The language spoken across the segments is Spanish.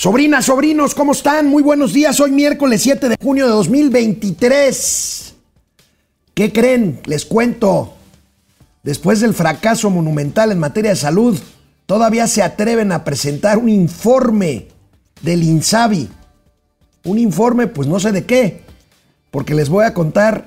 Sobrinas, sobrinos, ¿cómo están? Muy buenos días. Hoy miércoles 7 de junio de 2023. ¿Qué creen? Les cuento. Después del fracaso monumental en materia de salud, todavía se atreven a presentar un informe del INSABI. Un informe, pues no sé de qué, porque les voy a contar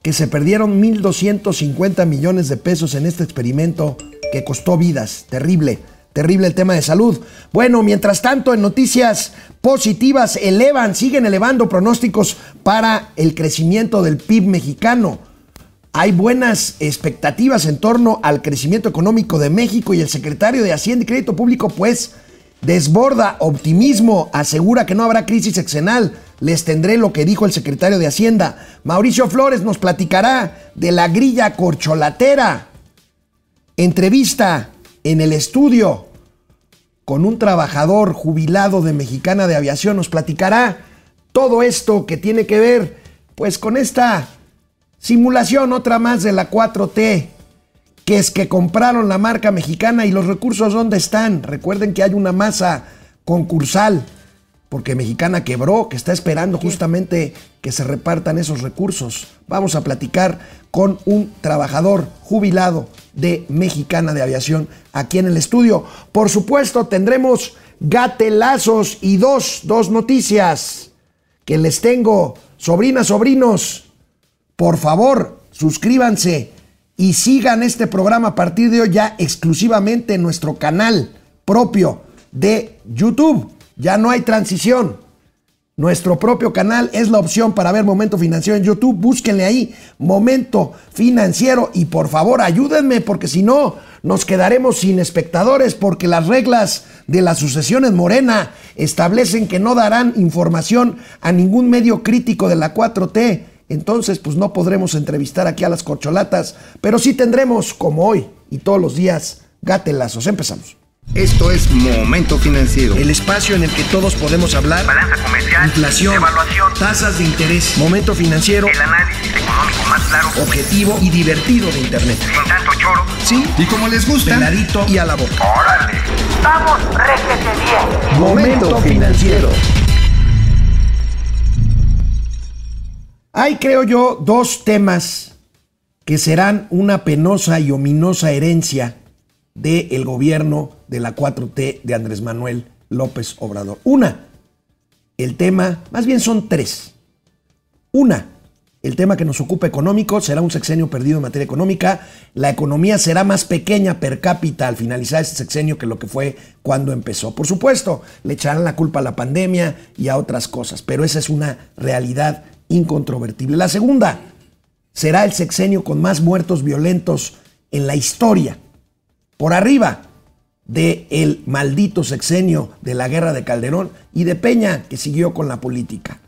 que se perdieron 1.250 millones de pesos en este experimento que costó vidas. Terrible. Terrible el tema de salud. Bueno, mientras tanto, en noticias positivas, elevan, siguen elevando pronósticos para el crecimiento del PIB mexicano. Hay buenas expectativas en torno al crecimiento económico de México y el secretario de Hacienda y Crédito Público, pues, desborda optimismo, asegura que no habrá crisis exenal. Les tendré lo que dijo el secretario de Hacienda. Mauricio Flores nos platicará de la grilla corcholatera. Entrevista en el estudio con un trabajador jubilado de Mexicana de Aviación. Nos platicará todo esto que tiene que ver pues con esta simulación, otra más de la 4T, que es que compraron la marca mexicana y los recursos dónde están. Recuerden que hay una masa concursal porque Mexicana quebró, que está esperando justamente que se repartan esos recursos. Vamos a platicar con un trabajador jubilado de Mexicana de Aviación aquí en el estudio. Por supuesto, tendremos gatelazos y dos, dos noticias que les tengo. Sobrinas, sobrinos, por favor, suscríbanse y sigan este programa a partir de hoy ya exclusivamente en nuestro canal propio de YouTube. Ya no hay transición. Nuestro propio canal es la opción para ver Momento Financiero en YouTube. Búsquenle ahí Momento Financiero y por favor ayúdenme porque si no nos quedaremos sin espectadores porque las reglas de la sucesión en Morena establecen que no darán información a ningún medio crítico de la 4T. Entonces pues no podremos entrevistar aquí a las corcholatas, pero sí tendremos como hoy y todos los días gatelazos. Empezamos. Esto es Momento Financiero. El espacio en el que todos podemos hablar. Balanza comercial. Inflación. Evaluación. Tasas de interés. Momento Financiero. El análisis económico más claro. Objetivo y divertido de Internet. Sin tanto choro. ¿Sí? Y como les gusta. Peladito y a la boca. ¡Órale! ¡Vamos, réjete bien! Momento Financiero. Hay, creo yo, dos temas que serán una penosa y ominosa herencia del gobierno de la 4T de Andrés Manuel López Obrador. Una, el tema, más bien son tres. Una, el tema que nos ocupa económico será un sexenio perdido en materia económica. La economía será más pequeña per cápita al finalizar este sexenio que lo que fue cuando empezó. Por supuesto, le echarán la culpa a la pandemia y a otras cosas, pero esa es una realidad incontrovertible. La segunda, será el sexenio con más muertos violentos en la historia por arriba del el maldito sexenio de la guerra de Calderón y de Peña, que siguió con la política.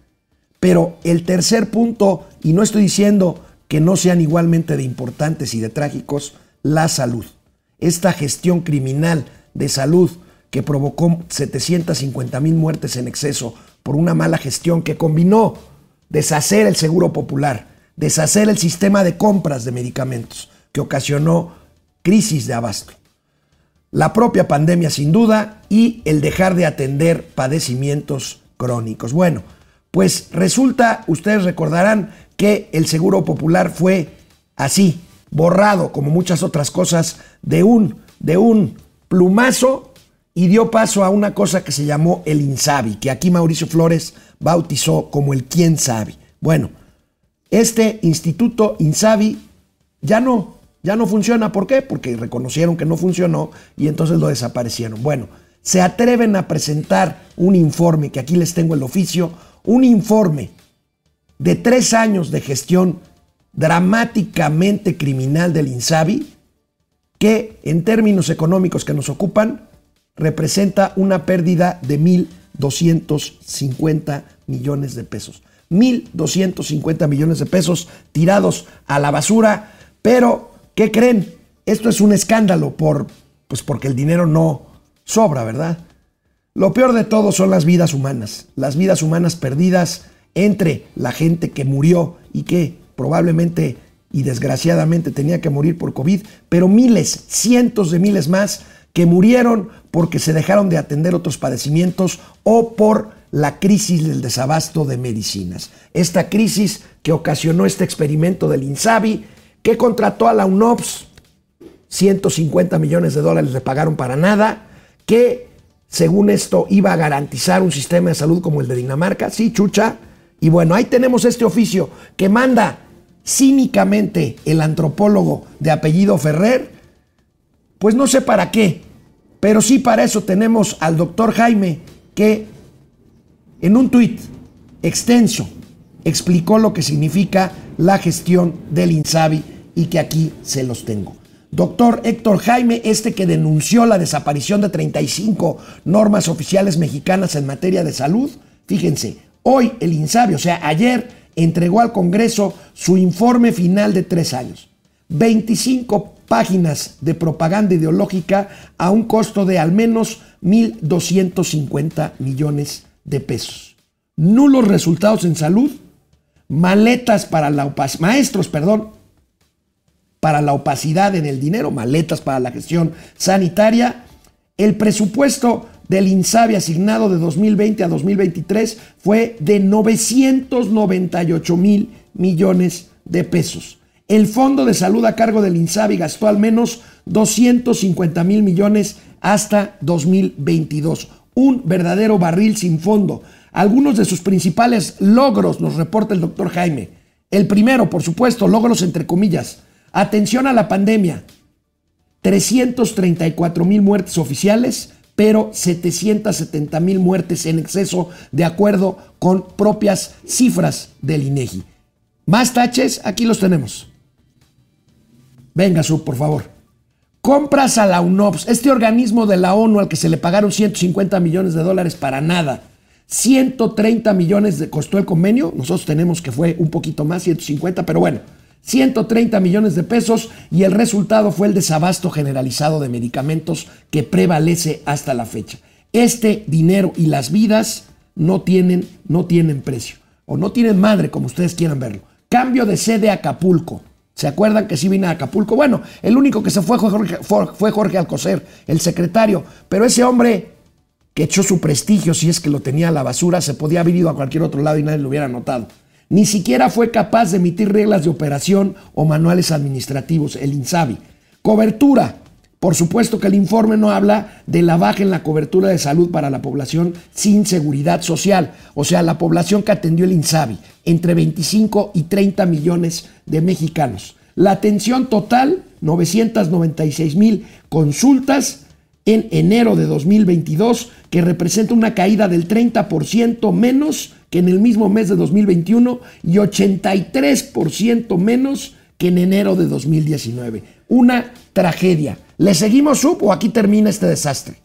Pero el tercer punto, y no estoy diciendo que no sean igualmente de importantes y de trágicos, la salud. Esta gestión criminal de salud que provocó 750 mil muertes en exceso por una mala gestión que combinó deshacer el seguro popular, deshacer el sistema de compras de medicamentos, que ocasionó crisis de abasto la propia pandemia sin duda y el dejar de atender padecimientos crónicos. Bueno, pues resulta, ustedes recordarán que el Seguro Popular fue así, borrado como muchas otras cosas de un, de un plumazo y dio paso a una cosa que se llamó el INSABI, que aquí Mauricio Flores bautizó como el quién sabe. Bueno, este instituto INSABI ya no ya no funciona. ¿Por qué? Porque reconocieron que no funcionó y entonces lo desaparecieron. Bueno, se atreven a presentar un informe, que aquí les tengo el oficio, un informe de tres años de gestión dramáticamente criminal del INSABI, que en términos económicos que nos ocupan, representa una pérdida de 1.250 millones de pesos. 1.250 millones de pesos tirados a la basura, pero ¿Qué creen? Esto es un escándalo por, pues porque el dinero no sobra, ¿verdad? Lo peor de todo son las vidas humanas, las vidas humanas perdidas entre la gente que murió y que probablemente y desgraciadamente tenía que morir por COVID, pero miles, cientos de miles más que murieron porque se dejaron de atender otros padecimientos o por la crisis del desabasto de medicinas. Esta crisis que ocasionó este experimento del INSABI, que contrató a la UNOPS, 150 millones de dólares le pagaron para nada, que según esto iba a garantizar un sistema de salud como el de Dinamarca, sí, chucha, y bueno, ahí tenemos este oficio que manda cínicamente el antropólogo de apellido Ferrer, pues no sé para qué, pero sí para eso tenemos al doctor Jaime que en un tuit extenso explicó lo que significa la gestión del INSABI y que aquí se los tengo. Doctor Héctor Jaime, este que denunció la desaparición de 35 normas oficiales mexicanas en materia de salud, fíjense, hoy el INSABI, o sea, ayer, entregó al Congreso su informe final de tres años. 25 páginas de propaganda ideológica a un costo de al menos 1.250 millones de pesos. Nulos resultados en salud, maletas para la opacidad, maestros, perdón, para la opacidad en el dinero, maletas para la gestión sanitaria. El presupuesto del INSABI asignado de 2020 a 2023 fue de 998 mil millones de pesos. El Fondo de Salud a cargo del INSABI gastó al menos 250 mil millones hasta 2022. Un verdadero barril sin fondo. Algunos de sus principales logros nos reporta el doctor Jaime. El primero, por supuesto, logros entre comillas. Atención a la pandemia. 334 mil muertes oficiales, pero 770 mil muertes en exceso, de acuerdo con propias cifras del INEGI. Más taches, aquí los tenemos. Venga, Sub, por favor. Compras a la UNOPS, este organismo de la ONU al que se le pagaron 150 millones de dólares para nada. 130 millones de, costó el convenio, nosotros tenemos que fue un poquito más, 150, pero bueno, 130 millones de pesos y el resultado fue el desabasto generalizado de medicamentos que prevalece hasta la fecha. Este dinero y las vidas no tienen, no tienen precio o no tienen madre como ustedes quieran verlo. Cambio de sede a Acapulco. ¿Se acuerdan que sí vine a Acapulco? Bueno, el único que se fue fue Jorge Alcocer, el secretario, pero ese hombre que echó su prestigio, si es que lo tenía a la basura, se podía haber ido a cualquier otro lado y nadie lo hubiera notado. Ni siquiera fue capaz de emitir reglas de operación o manuales administrativos, el INSABI. Cobertura. Por supuesto que el informe no habla de la baja en la cobertura de salud para la población sin seguridad social, o sea, la población que atendió el INSABI, entre 25 y 30 millones de mexicanos. La atención total, 996 mil consultas en enero de 2022, que representa una caída del 30% menos que en el mismo mes de 2021 y 83% menos que en enero de 2019. Una tragedia. ¿Le seguimos sub o aquí termina este desastre?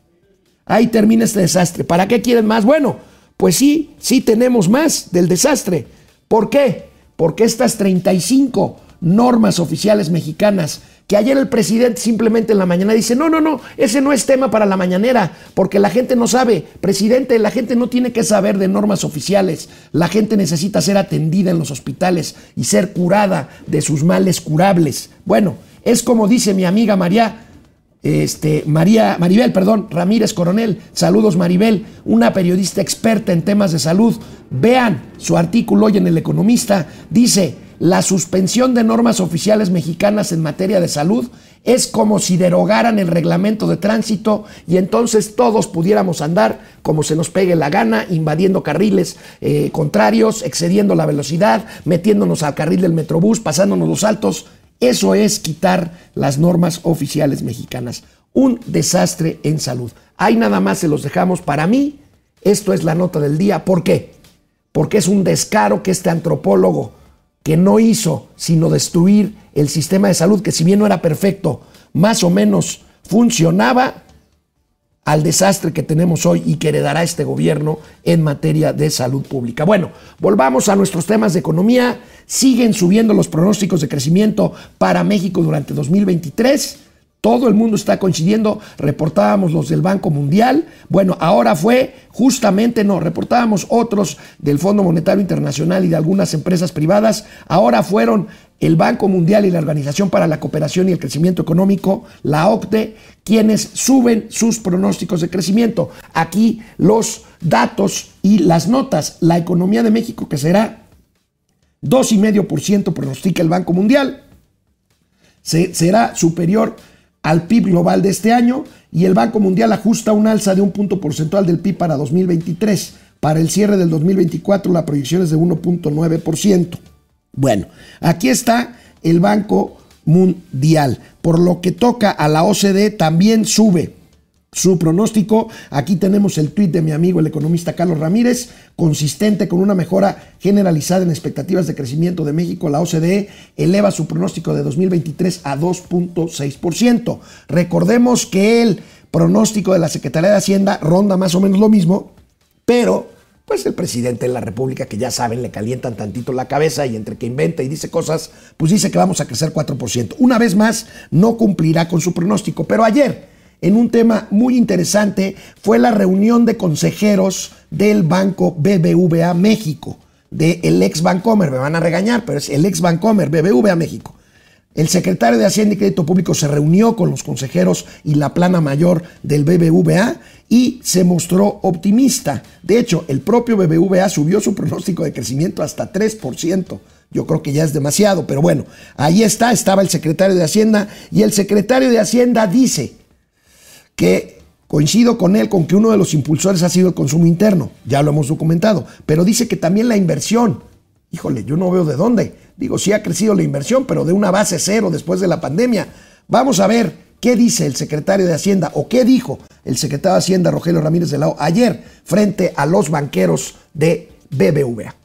Ahí termina este desastre. ¿Para qué quieren más? Bueno, pues sí, sí tenemos más del desastre. ¿Por qué? Porque estas 35 normas oficiales mexicanas que ayer el presidente simplemente en la mañana dice, no, no, no, ese no es tema para la mañanera, porque la gente no sabe, presidente, la gente no tiene que saber de normas oficiales, la gente necesita ser atendida en los hospitales y ser curada de sus males curables. Bueno, es como dice mi amiga María, este, María, Maribel, perdón, Ramírez Coronel, saludos Maribel, una periodista experta en temas de salud. Vean su artículo hoy en El Economista, dice, la suspensión de normas oficiales mexicanas en materia de salud es como si derogaran el reglamento de tránsito y entonces todos pudiéramos andar como se nos pegue la gana, invadiendo carriles eh, contrarios, excediendo la velocidad, metiéndonos al carril del metrobús, pasándonos los saltos. Eso es quitar las normas oficiales mexicanas. Un desastre en salud. Ahí nada más se los dejamos. Para mí, esto es la nota del día. ¿Por qué? Porque es un descaro que este antropólogo que no hizo sino destruir el sistema de salud, que si bien no era perfecto, más o menos funcionaba, al desastre que tenemos hoy y que heredará este gobierno en materia de salud pública. Bueno, volvamos a nuestros temas de economía. Siguen subiendo los pronósticos de crecimiento para México durante 2023. Todo el mundo está coincidiendo, reportábamos los del Banco Mundial, bueno, ahora fue justamente, no, reportábamos otros del Fondo Monetario Internacional y de algunas empresas privadas, ahora fueron el Banco Mundial y la Organización para la Cooperación y el Crecimiento Económico, la OCDE, quienes suben sus pronósticos de crecimiento. Aquí los datos y las notas. La economía de México que será 2,5% pronostica el Banco Mundial, será superior al PIB global de este año y el Banco Mundial ajusta un alza de un punto porcentual del PIB para 2023. Para el cierre del 2024 la proyección es de 1.9%. Bueno, aquí está el Banco Mundial. Por lo que toca a la OCDE, también sube su pronóstico. Aquí tenemos el tuit de mi amigo el economista Carlos Ramírez, consistente con una mejora generalizada en expectativas de crecimiento de México. La OCDE eleva su pronóstico de 2023 a 2.6%. Recordemos que el pronóstico de la Secretaría de Hacienda ronda más o menos lo mismo, pero pues el presidente de la República, que ya saben, le calientan tantito la cabeza y entre que inventa y dice cosas, pues dice que vamos a crecer 4%. Una vez más, no cumplirá con su pronóstico. Pero ayer, en un tema muy interesante, fue la reunión de consejeros del Banco BBVA México, del ex Bancomer. Me van a regañar, pero es el ex Bancomer, BBVA México. El secretario de Hacienda y Crédito Público se reunió con los consejeros y la plana mayor del BBVA y se mostró optimista. De hecho, el propio BBVA subió su pronóstico de crecimiento hasta 3%. Yo creo que ya es demasiado, pero bueno, ahí está, estaba el secretario de Hacienda y el secretario de Hacienda dice que coincido con él con que uno de los impulsores ha sido el consumo interno, ya lo hemos documentado, pero dice que también la inversión. Híjole, yo no veo de dónde Digo, sí ha crecido la inversión, pero de una base cero después de la pandemia. Vamos a ver qué dice el secretario de Hacienda o qué dijo el secretario de Hacienda Rogelio Ramírez de Lao ayer frente a los banqueros de BBVA.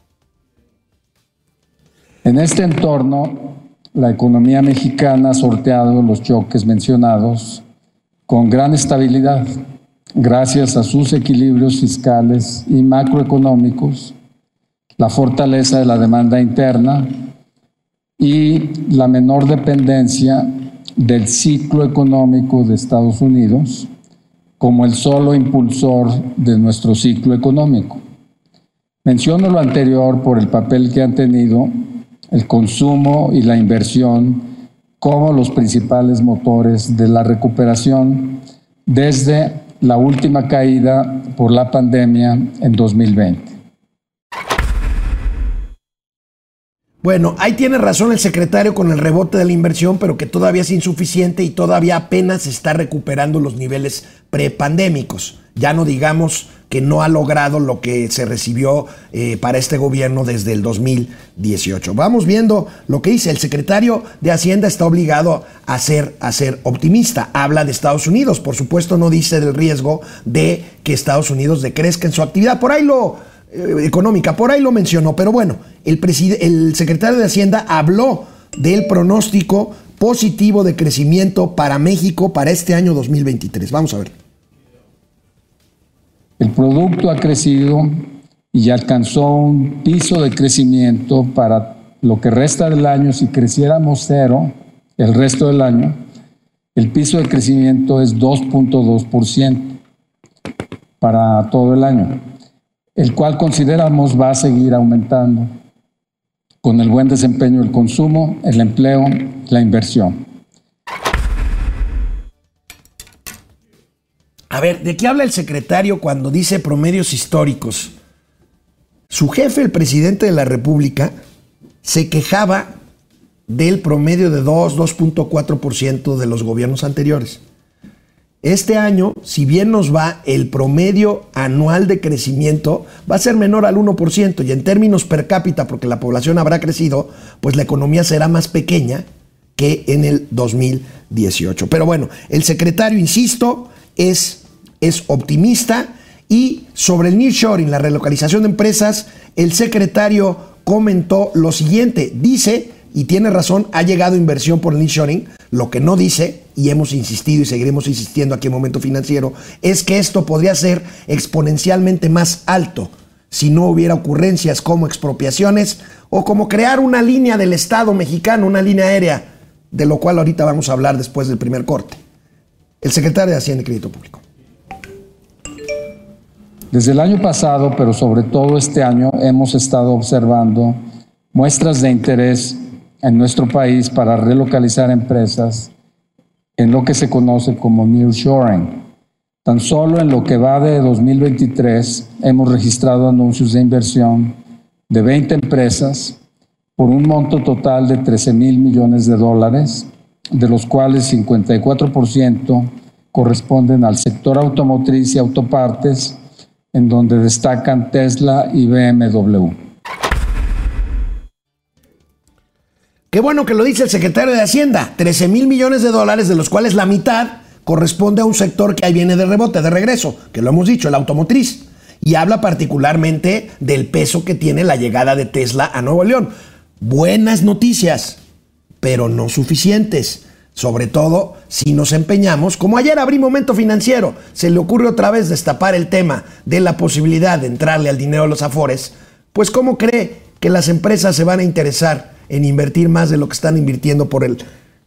En este entorno, la economía mexicana ha sorteado los choques mencionados con gran estabilidad, gracias a sus equilibrios fiscales y macroeconómicos, la fortaleza de la demanda interna, y la menor dependencia del ciclo económico de Estados Unidos como el solo impulsor de nuestro ciclo económico. Menciono lo anterior por el papel que han tenido el consumo y la inversión como los principales motores de la recuperación desde la última caída por la pandemia en 2020. Bueno, ahí tiene razón el secretario con el rebote de la inversión, pero que todavía es insuficiente y todavía apenas está recuperando los niveles prepandémicos. Ya no digamos que no ha logrado lo que se recibió eh, para este gobierno desde el 2018. Vamos viendo lo que dice el secretario de Hacienda está obligado a ser, a ser optimista. Habla de Estados Unidos, por supuesto no dice del riesgo de que Estados Unidos decrezca en su actividad. Por ahí lo eh, económica. Por ahí lo mencionó, pero bueno, el, el secretario de Hacienda habló del pronóstico positivo de crecimiento para México para este año 2023. Vamos a ver. El producto ha crecido y alcanzó un piso de crecimiento para lo que resta del año. Si creciéramos cero el resto del año, el piso de crecimiento es 2.2% para todo el año el cual consideramos va a seguir aumentando con el buen desempeño del consumo, el empleo, la inversión. A ver, ¿de qué habla el secretario cuando dice promedios históricos? Su jefe, el presidente de la República, se quejaba del promedio de 2, 2.4% de los gobiernos anteriores. Este año, si bien nos va, el promedio anual de crecimiento va a ser menor al 1% y en términos per cápita, porque la población habrá crecido, pues la economía será más pequeña que en el 2018. Pero bueno, el secretario, insisto, es, es optimista y sobre el nearshoring, la relocalización de empresas, el secretario comentó lo siguiente, dice, y tiene razón, ha llegado inversión por el nearshoring, lo que no dice, y hemos insistido y seguiremos insistiendo aquí en Momento Financiero, es que esto podría ser exponencialmente más alto si no hubiera ocurrencias como expropiaciones o como crear una línea del Estado mexicano, una línea aérea, de lo cual ahorita vamos a hablar después del primer corte. El secretario de Hacienda y Crédito Público. Desde el año pasado, pero sobre todo este año, hemos estado observando muestras de interés en nuestro país para relocalizar empresas en lo que se conoce como nearshoring. Tan solo en lo que va de 2023 hemos registrado anuncios de inversión de 20 empresas por un monto total de 13 mil millones de dólares, de los cuales 54% corresponden al sector automotriz y autopartes, en donde destacan Tesla y BMW. Qué bueno que lo dice el secretario de Hacienda. 13 mil millones de dólares, de los cuales la mitad corresponde a un sector que ahí viene de rebote, de regreso, que lo hemos dicho, el automotriz. Y habla particularmente del peso que tiene la llegada de Tesla a Nuevo León. Buenas noticias, pero no suficientes. Sobre todo si nos empeñamos, como ayer abrí Momento Financiero, se le ocurre otra vez destapar el tema de la posibilidad de entrarle al dinero de los afores, pues ¿cómo cree que las empresas se van a interesar en invertir más de lo que están invirtiendo por el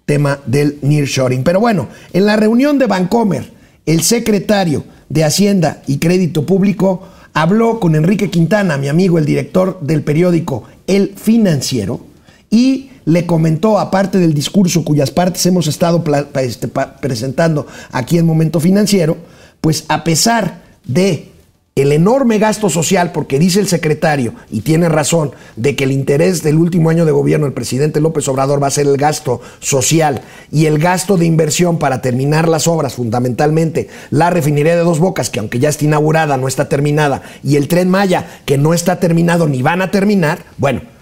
tema del nearshoring. Pero bueno, en la reunión de Bancomer, el secretario de Hacienda y Crédito Público habló con Enrique Quintana, mi amigo, el director del periódico El Financiero, y le comentó, aparte del discurso cuyas partes hemos estado este, presentando aquí en Momento Financiero, pues a pesar de el enorme gasto social, porque dice el secretario, y tiene razón, de que el interés del último año de gobierno del presidente López Obrador va a ser el gasto social y el gasto de inversión para terminar las obras, fundamentalmente la refinería de Dos Bocas, que aunque ya está inaugurada, no está terminada, y el tren Maya, que no está terminado ni van a terminar, bueno,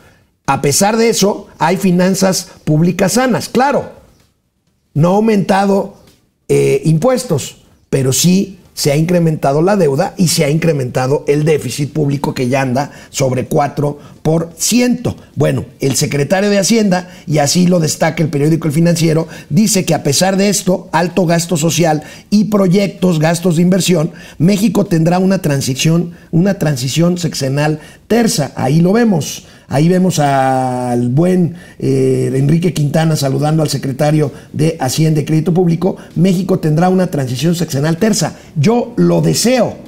a pesar de eso, hay finanzas públicas sanas, claro, no ha aumentado eh, impuestos, pero sí se ha incrementado la deuda y se ha incrementado el déficit público que ya anda sobre 4%. Bueno, el secretario de Hacienda, y así lo destaca el periódico El Financiero, dice que a pesar de esto, alto gasto social y proyectos, gastos de inversión, México tendrá una transición, una transición sexenal terza. Ahí lo vemos. Ahí vemos al buen eh, Enrique Quintana saludando al secretario de Hacienda y Crédito Público. México tendrá una transición sexenal terza. Yo lo deseo,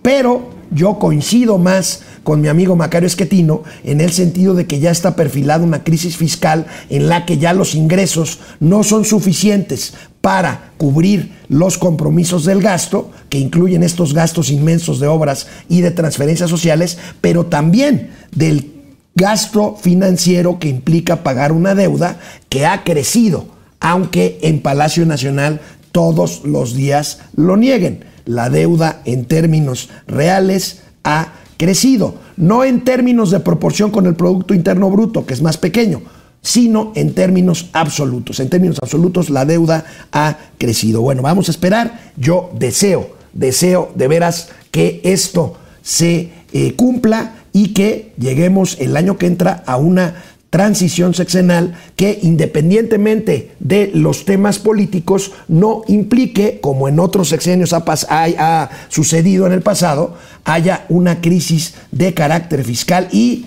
pero yo coincido más con mi amigo Macario Esquetino en el sentido de que ya está perfilada una crisis fiscal en la que ya los ingresos no son suficientes para cubrir los compromisos del gasto, que incluyen estos gastos inmensos de obras y de transferencias sociales, pero también del gasto financiero que implica pagar una deuda que ha crecido, aunque en Palacio Nacional todos los días lo nieguen. La deuda en términos reales ha crecido, no en términos de proporción con el Producto Interno Bruto, que es más pequeño, sino en términos absolutos. En términos absolutos la deuda ha crecido. Bueno, vamos a esperar. Yo deseo, deseo de veras que esto se eh, cumpla y que lleguemos el año que entra a una transición sexenal que independientemente de los temas políticos no implique, como en otros sexenios ha, ha, sucedido en el pasado, haya una crisis de carácter fiscal y,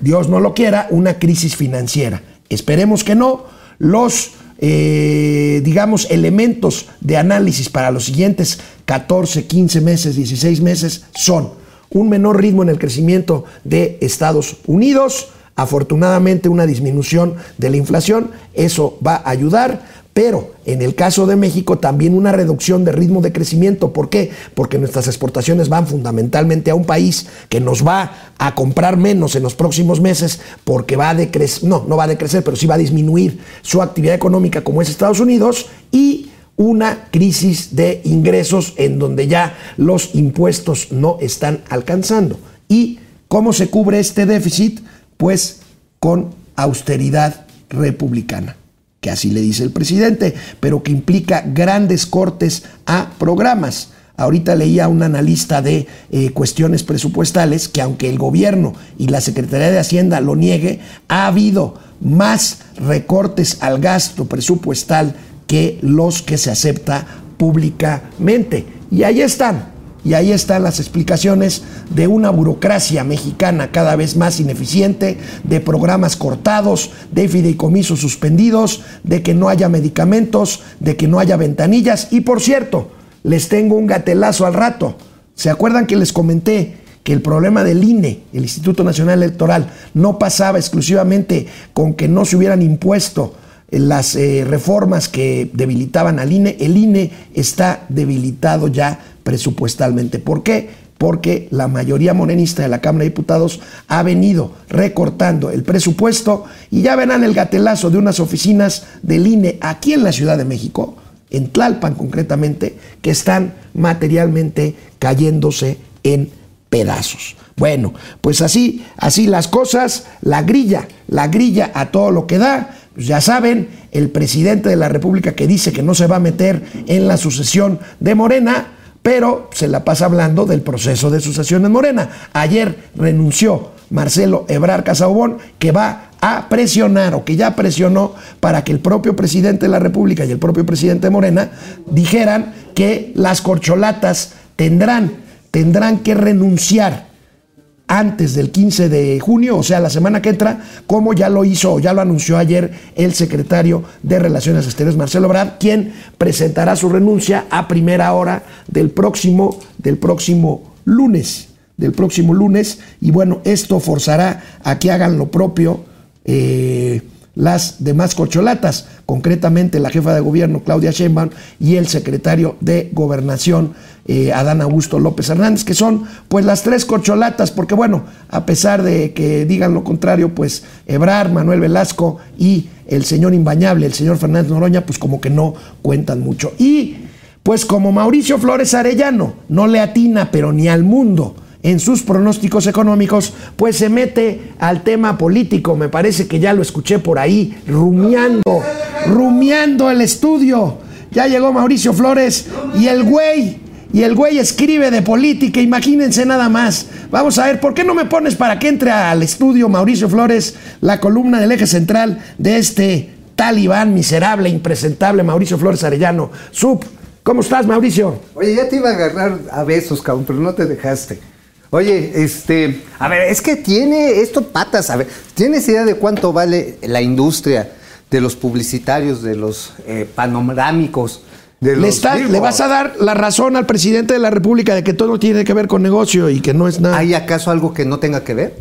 Dios no lo quiera, una crisis financiera. Esperemos que no. Los, eh, digamos, elementos de análisis para los siguientes 14, 15 meses, 16 meses son un menor ritmo en el crecimiento de Estados Unidos, afortunadamente una disminución de la inflación, eso va a ayudar, pero en el caso de México también una reducción de ritmo de crecimiento. ¿Por qué? Porque nuestras exportaciones van fundamentalmente a un país que nos va a comprar menos en los próximos meses porque va a decrecer, no, no va a decrecer, pero sí va a disminuir su actividad económica como es Estados Unidos y una crisis de ingresos en donde ya los impuestos no están alcanzando. ¿Y cómo se cubre este déficit? Pues con austeridad republicana, que así le dice el presidente, pero que implica grandes cortes a programas. Ahorita leía un analista de eh, cuestiones presupuestales que aunque el gobierno y la Secretaría de Hacienda lo niegue, ha habido más recortes al gasto presupuestal que los que se acepta públicamente. Y ahí están, y ahí están las explicaciones de una burocracia mexicana cada vez más ineficiente, de programas cortados, de fideicomisos suspendidos, de que no haya medicamentos, de que no haya ventanillas. Y por cierto, les tengo un gatelazo al rato. ¿Se acuerdan que les comenté que el problema del INE, el Instituto Nacional Electoral, no pasaba exclusivamente con que no se hubieran impuesto las eh, reformas que debilitaban al INE, el INE está debilitado ya presupuestalmente. ¿Por qué? Porque la mayoría morenista de la Cámara de Diputados ha venido recortando el presupuesto y ya verán el gatelazo de unas oficinas del INE aquí en la Ciudad de México, en Tlalpan concretamente, que están materialmente cayéndose en pedazos. Bueno, pues así, así las cosas, la grilla, la grilla a todo lo que da, pues ya saben, el presidente de la República que dice que no se va a meter en la sucesión de Morena, pero se la pasa hablando del proceso de sucesión en Morena. Ayer renunció Marcelo Ebrar Casabón, que va a presionar o que ya presionó para que el propio presidente de la República y el propio presidente de Morena dijeran que las corcholatas tendrán, tendrán que renunciar antes del 15 de junio, o sea, la semana que entra, como ya lo hizo, ya lo anunció ayer el secretario de Relaciones Exteriores, Marcelo Brad, quien presentará su renuncia a primera hora del próximo, del próximo lunes, del próximo lunes, y bueno, esto forzará a que hagan lo propio. Eh, las demás corcholatas, concretamente la jefa de gobierno Claudia Sheinbaum y el secretario de gobernación eh, Adán Augusto López Hernández, que son pues las tres corcholatas, porque bueno, a pesar de que digan lo contrario, pues Ebrar, Manuel Velasco y el señor imbañable, el señor Fernández Noroña, pues como que no cuentan mucho. Y pues como Mauricio Flores Arellano no le atina, pero ni al mundo, en sus pronósticos económicos, pues se mete al tema político. Me parece que ya lo escuché por ahí, rumiando, rumiando el estudio. Ya llegó Mauricio Flores y el güey, y el güey escribe de política, imagínense nada más. Vamos a ver, ¿por qué no me pones para que entre al estudio Mauricio Flores la columna del eje central de este talibán miserable, impresentable, Mauricio Flores Arellano? Sub, ¿cómo estás, Mauricio? Oye, ya te iba a agarrar a besos, cabrón, pero no te dejaste. Oye, este, a ver, es que tiene esto patas, a ver, ¿tienes idea de cuánto vale la industria de los publicitarios, de los eh, panorámicos? De los Le, está- le vas a dar la razón al presidente de la República de que todo tiene que ver con negocio y que no es nada. ¿Hay acaso algo que no tenga que ver?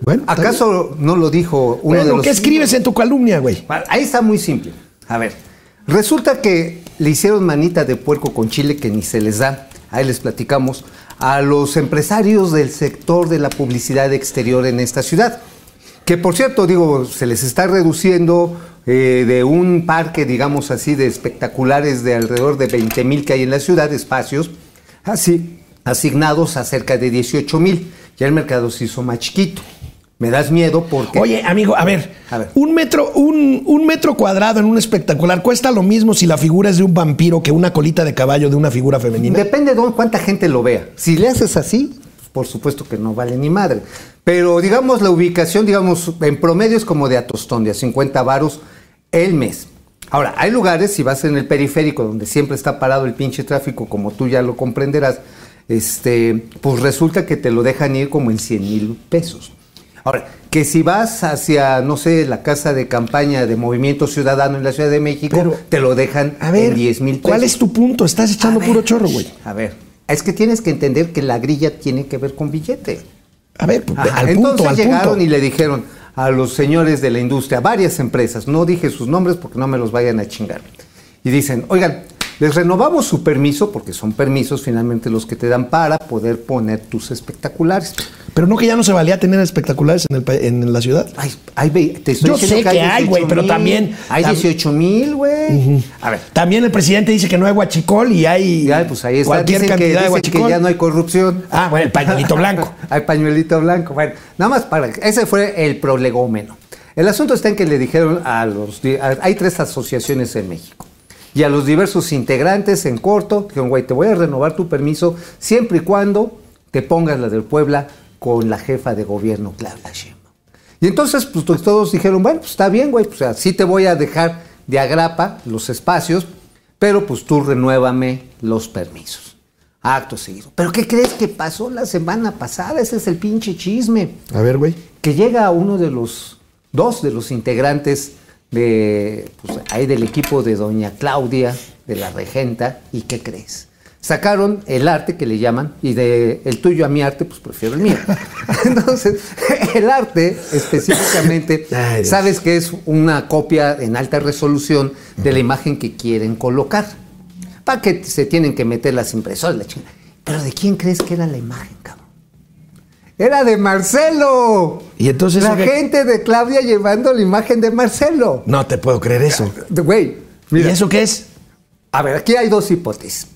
bueno, ¿Acaso no lo dijo uno de los... ¿qué escribes en tu calumnia, güey? Ahí está muy simple. A ver, resulta que le hicieron manita de puerco con chile que ni se les da. Ahí les platicamos a los empresarios del sector de la publicidad exterior en esta ciudad. Que por cierto, digo, se les está reduciendo eh, de un parque, digamos así, de espectaculares de alrededor de 20 mil que hay en la ciudad, espacios, así, asignados a cerca de 18 mil. Ya el mercado se hizo más chiquito. Me das miedo porque... Oye, amigo, a ver, A ver. Un, metro, un, un metro cuadrado en un espectacular cuesta lo mismo si la figura es de un vampiro que una colita de caballo de una figura femenina. Depende de cuánta gente lo vea. Si le haces así, por supuesto que no vale ni madre. Pero digamos la ubicación, digamos, en promedio es como de Atostón, de a 50 varos el mes. Ahora, hay lugares, si vas en el periférico, donde siempre está parado el pinche tráfico, como tú ya lo comprenderás, este, pues resulta que te lo dejan ir como en 100 mil pesos. Ahora, que si vas hacia, no sé, la casa de campaña de Movimiento Ciudadano en la Ciudad de México, Pero, te lo dejan A ver, en 10 mil pesos. ¿cuál es tu punto? Estás echando A puro ver, chorro, güey. A ver, es que tienes que entender que la grilla tiene que ver con billete. A ver, pues, Ajá, al Entonces punto, al llegaron punto. y le dijeron a los señores de la industria, varias empresas, no dije sus nombres porque no me los vayan a chingar. Y dicen, oigan, les renovamos su permiso, porque son permisos finalmente los que te dan para poder poner tus espectaculares. Pero no que ya no se valía tener espectaculares en, el en la ciudad. Ay, ve- te estoy Yo sé que hay, güey, 18,000. pero también- Hay tam- 18 mil, güey. A ver. También el presidente dice que no hay guachicol y hay Ya, pues ahí está. cualquier Dicen que, cantidad de dicen que guachicol. ya no hay corrupción. Ah, bueno, el pañuelito blanco. Hay pañuelito blanco. Bueno, nada más para. Ese fue el prolegómeno. El asunto está en que le dijeron a los. a- hay tres asociaciones en México. Y a los diversos integrantes en corto, dijeron, güey, te voy a renovar tu permiso siempre y cuando te pongas la del Puebla con la jefa de gobierno, Claudia Sheinbaum. Y entonces, pues to- todos dijeron, bueno, pues está bien, güey, pues así te voy a dejar de agrapa los espacios, pero pues tú renuévame los permisos. Acto seguido. ¿Pero qué crees que pasó la semana pasada? Ese es el pinche chisme. A ver, güey. Que llega uno de los, dos de los integrantes de, pues, ahí del equipo de doña Claudia, de la regenta, ¿y qué crees? sacaron el arte que le llaman, y de el tuyo a mi arte, pues prefiero el mío. Entonces, el arte específicamente, Ay, sabes que es una copia en alta resolución de la imagen que quieren colocar. ¿Para que se tienen que meter las impresoras? La chingada? Pero ¿de quién crees que era la imagen, cabrón? Era de Marcelo. Y entonces, La gente de Claudia llevando la imagen de Marcelo. No te puedo creer eso. Güey, ¿Y eso qué es? A ver, aquí hay dos hipótesis.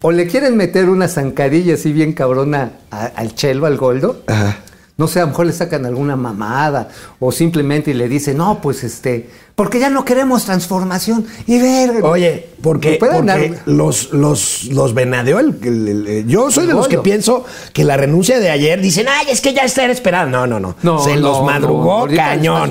O le quieren meter una zancadilla así bien cabrona a- al chelo, al goldo. Ajá. No sé, a lo mejor le sacan alguna mamada. O simplemente le dicen, no, pues este, porque ya no queremos transformación. Y ver. Oye, porque, porque dar- los, los, los venadeó el- el- el- el- yo soy de los que pienso que la renuncia de ayer dicen, ay, es que ya está esperando. No, no, no. No, Se no, los madrugó cañón.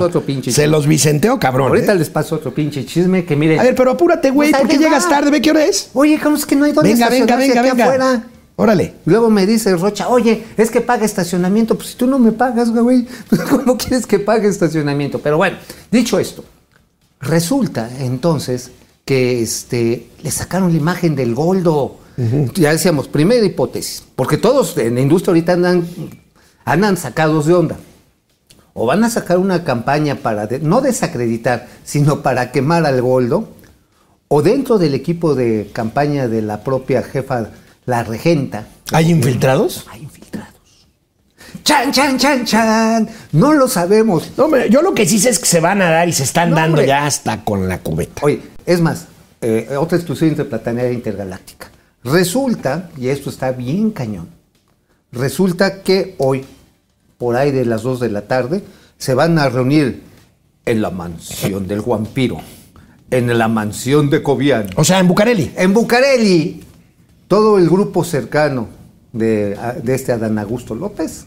Se los vicenteó cabrón. Ahorita ¿eh? les paso otro pinche chisme que miren. A ver, pero apúrate, güey, ahí ¿por qué les llegas tarde? ¿Ve qué hora es? Oye, ¿cómo es que no hay dónde Venga, venga, venga, aquí venga. afuera? Órale. Luego me dice Rocha, oye, es que paga estacionamiento. Pues si tú no me pagas, güey, ¿cómo quieres que pague estacionamiento? Pero bueno, dicho esto, resulta entonces que este, le sacaron la imagen del Goldo. Ya decíamos, primera hipótesis, porque todos en la industria ahorita andan, andan sacados de onda. O van a sacar una campaña para de- no desacreditar, sino para quemar al Goldo, o dentro del equipo de campaña de la propia jefa, la regenta, ¿Hay infiltrados? hay infiltrados. ¡Chan, chan, chan, chan! No lo sabemos. No, hombre, yo lo que sí sé es que se van a dar y se están No, dando hombre. ya hasta con la cubeta. Oye, es más, eh, otra exclusión interplanetaria intergaláctica. Resulta, y esto está bien cañón, resulta que hoy, por ahí de las 2 de la tarde, se van a reunir en la mansión del vampiro, en la mansión de Cobian, O sea, en Bucareli. en Bucareli, todo el grupo cercano de, de este Adán Augusto López,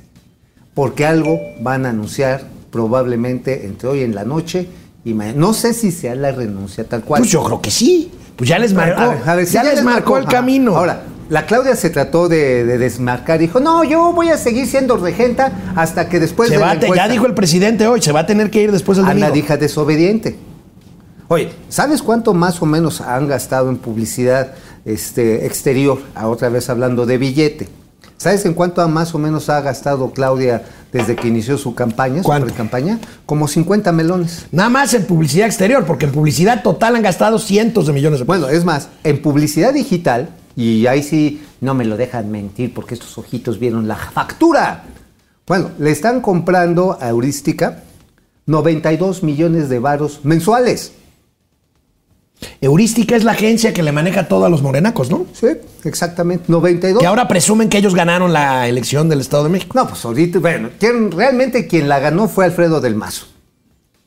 porque algo van a anunciar probablemente entre hoy en la noche y mañana. No sé si sea la renuncia tal cual. Pues yo creo que sí. Pues ya les marcó, a ver, a ver, si ya les marcó el camino. Ahora, la Claudia se trató de, de desmarcar. Dijo, no, yo voy a seguir siendo regenta hasta que después Se de va la ya encuesta". dijo el presidente hoy, se va a tener que ir después del domingo. hija desobediente. Oye, ¿sabes cuánto más o menos han gastado en publicidad este, exterior? A otra vez hablando de billete. ¿Sabes en cuánto más o menos ha gastado Claudia desde que inició su campaña, ¿Cuánto? su campaña? Como 50 melones. Nada más en publicidad exterior, porque en publicidad total han gastado cientos de millones de pesos. Bueno, es más, en publicidad digital, y ahí sí no me lo dejan mentir porque estos ojitos vieron la factura. Bueno, le están comprando a Heurística 92 millones de varos mensuales. Heurística es la agencia que le maneja todo a los morenacos, ¿no? Sí, exactamente. 92. Que ahora presumen que ellos ganaron la elección del Estado de México. No, pues ahorita, bueno, quien- realmente quien la ganó fue Alfredo del Mazo.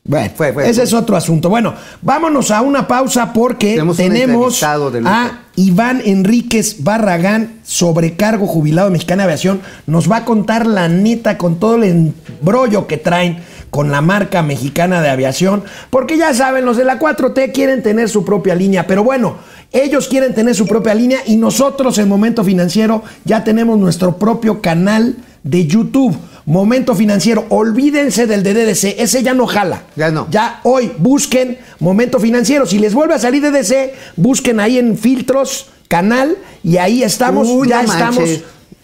Bueno, Fue, fue, ese fue. es otro asunto. Bueno, vámonos a una pausa porque Tenemos tenemos, a Iván Enríquez Barragán, sobrecargo jubilado de Mexicana Aviación. Nos va a contar la neta con todo el embrollo que traen con la marca mexicana de aviación. Porque ya saben, los de la 4T quieren tener su propia línea. Pero bueno, ellos quieren tener su propia línea y nosotros en Momento Financiero ya tenemos nuestro propio canal de YouTube. Momento financiero, olvídense del de DDC, ese ya no jala. Ya no. Ya hoy busquen Momento Financiero. Si les vuelve a salir DDC, busquen ahí en filtros, canal, y ahí estamos, Uy, ya no estamos.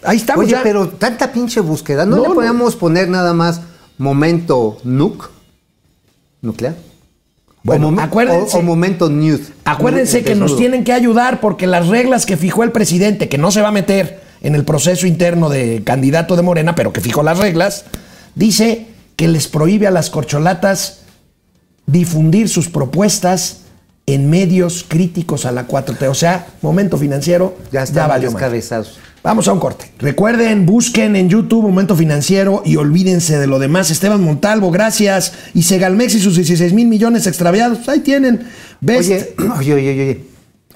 Ahí estamos Oye, ya. pero tanta pinche búsqueda. ¿No, No, le no. podíamos poner nada más momento nuc? ¿Nuclear? Bueno, o, momen- acuérdense- o- o momento news. Acuérdense que nos tienen que ayudar porque las reglas que fijó el presidente, que no se va a meter en el proceso interno de candidato de Morena, pero que fijó las reglas, dice que les prohíbe a las corcholatas difundir sus propuestas en medios críticos a la 4T. O sea, momento financiero, Ya ya, valió madre. Vamos a un corte. Recuerden, busquen en YouTube Momento Financiero y olvídense de lo demás. Esteban Montalvo, gracias. Y Segalmex y sus 16 mil millones extraviados. Ahí tienen. Best. Oye, oye, oye, oye.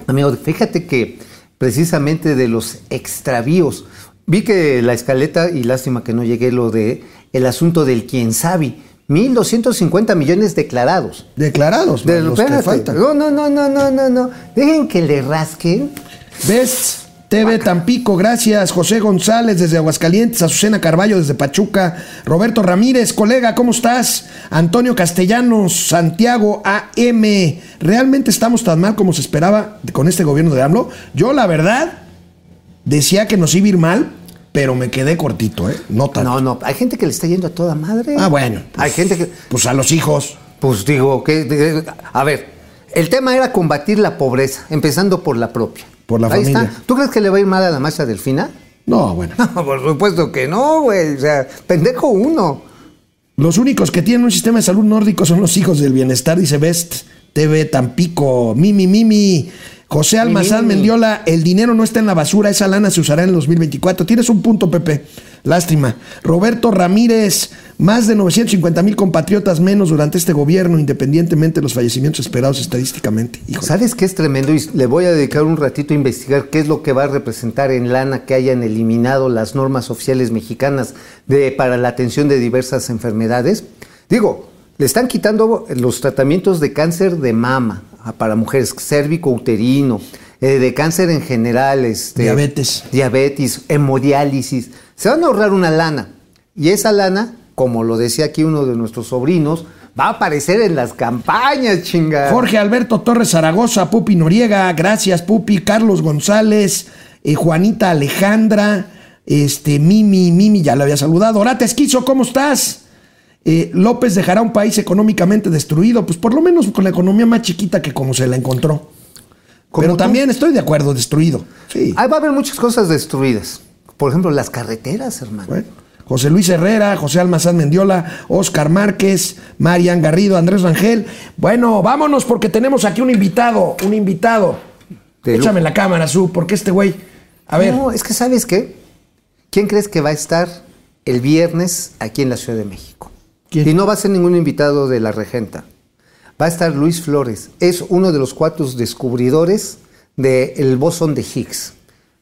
Amigo, fíjate que precisamente de los extravíos, vi que la escaleta, y lástima que no llegué lo de el asunto del quién sabe, 1.250 millones declarados. Declarados, De, los que faltan. No, no, no, no, no, no, no. Dejen que le rasquen. Best TV Tampico, gracias. José González desde Aguascalientes, Azucena Carballo desde Pachuca, Roberto Ramírez, colega, ¿cómo estás? Antonio Castellanos, Santiago AM. ¿Realmente estamos tan mal como se esperaba con este gobierno de AMLO? Yo, la verdad, decía que nos iba a ir mal, pero me quedé cortito, ¿eh? No tanto. No, no, hay gente que le está yendo a toda madre. Ah, bueno. pues- hay gente que. Pues a los hijos. Pues digo, que. a ver, el tema era combatir la pobreza, empezando por la propia. Por la Ahí familia. está. ¿Tú crees que le va a ir mal a la maestra Delfina? No, bueno. No, por supuesto que no, güey. O sea, pendejo uno. Los únicos que tienen un sistema de salud nórdico son los hijos del bienestar, dice Best TV Tampico. Mimi, Mimi. José Almazán. Mendiola, el dinero no está en la basura, esa lana se usará en el 2024. Tienes un punto, Pepe. Lástima. Roberto Ramírez, más de 950 mil compatriotas menos durante este gobierno, independientemente de los fallecimientos esperados estadísticamente. Híjole. ¿Sabes qué es tremendo? Y le voy a dedicar un ratito a investigar qué es lo que va a representar en lana que hayan eliminado las normas oficiales mexicanas de, para la atención de diversas enfermedades. Digo, le están quitando los tratamientos de cáncer de mama ah, para mujeres, cérvico-uterino, eh, de cáncer en general, este, Diabetes. diabetes, hemodiálisis. Se van a ahorrar una lana. Y esa lana, como lo decía aquí uno de nuestros sobrinos, va a aparecer en las campañas, chinga. Jorge Alberto Torres Zaragoza, Pupi Noriega, gracias Pupi, Carlos González, eh, Juanita Alejandra, este, Mimi, Mimi, ya la había saludado. Orate Esquizo, ¿cómo estás? Eh, López dejará un país económicamente destruido, pues por lo menos con la economía más chiquita que como se la encontró. Pero tú. también estoy de acuerdo, destruido. Sí. Ahí va a haber muchas cosas destruidas. Por ejemplo, las carreteras, hermano. Bueno, José Luis Herrera, José Almazán Mendiola, Oscar Márquez, Marian Garrido, Andrés Rangel. Bueno, vámonos porque tenemos aquí un invitado, un invitado. De Échame la cámara, Su, porque este güey. A ver, No, es que ¿sabes qué? ¿Quién crees que va a estar el viernes aquí en la Ciudad de México? ¿Quién? Y no va a ser ningún invitado de la regenta. Va a estar Luis Flores. Es uno de los cuatro descubridores del bosón de Higgs.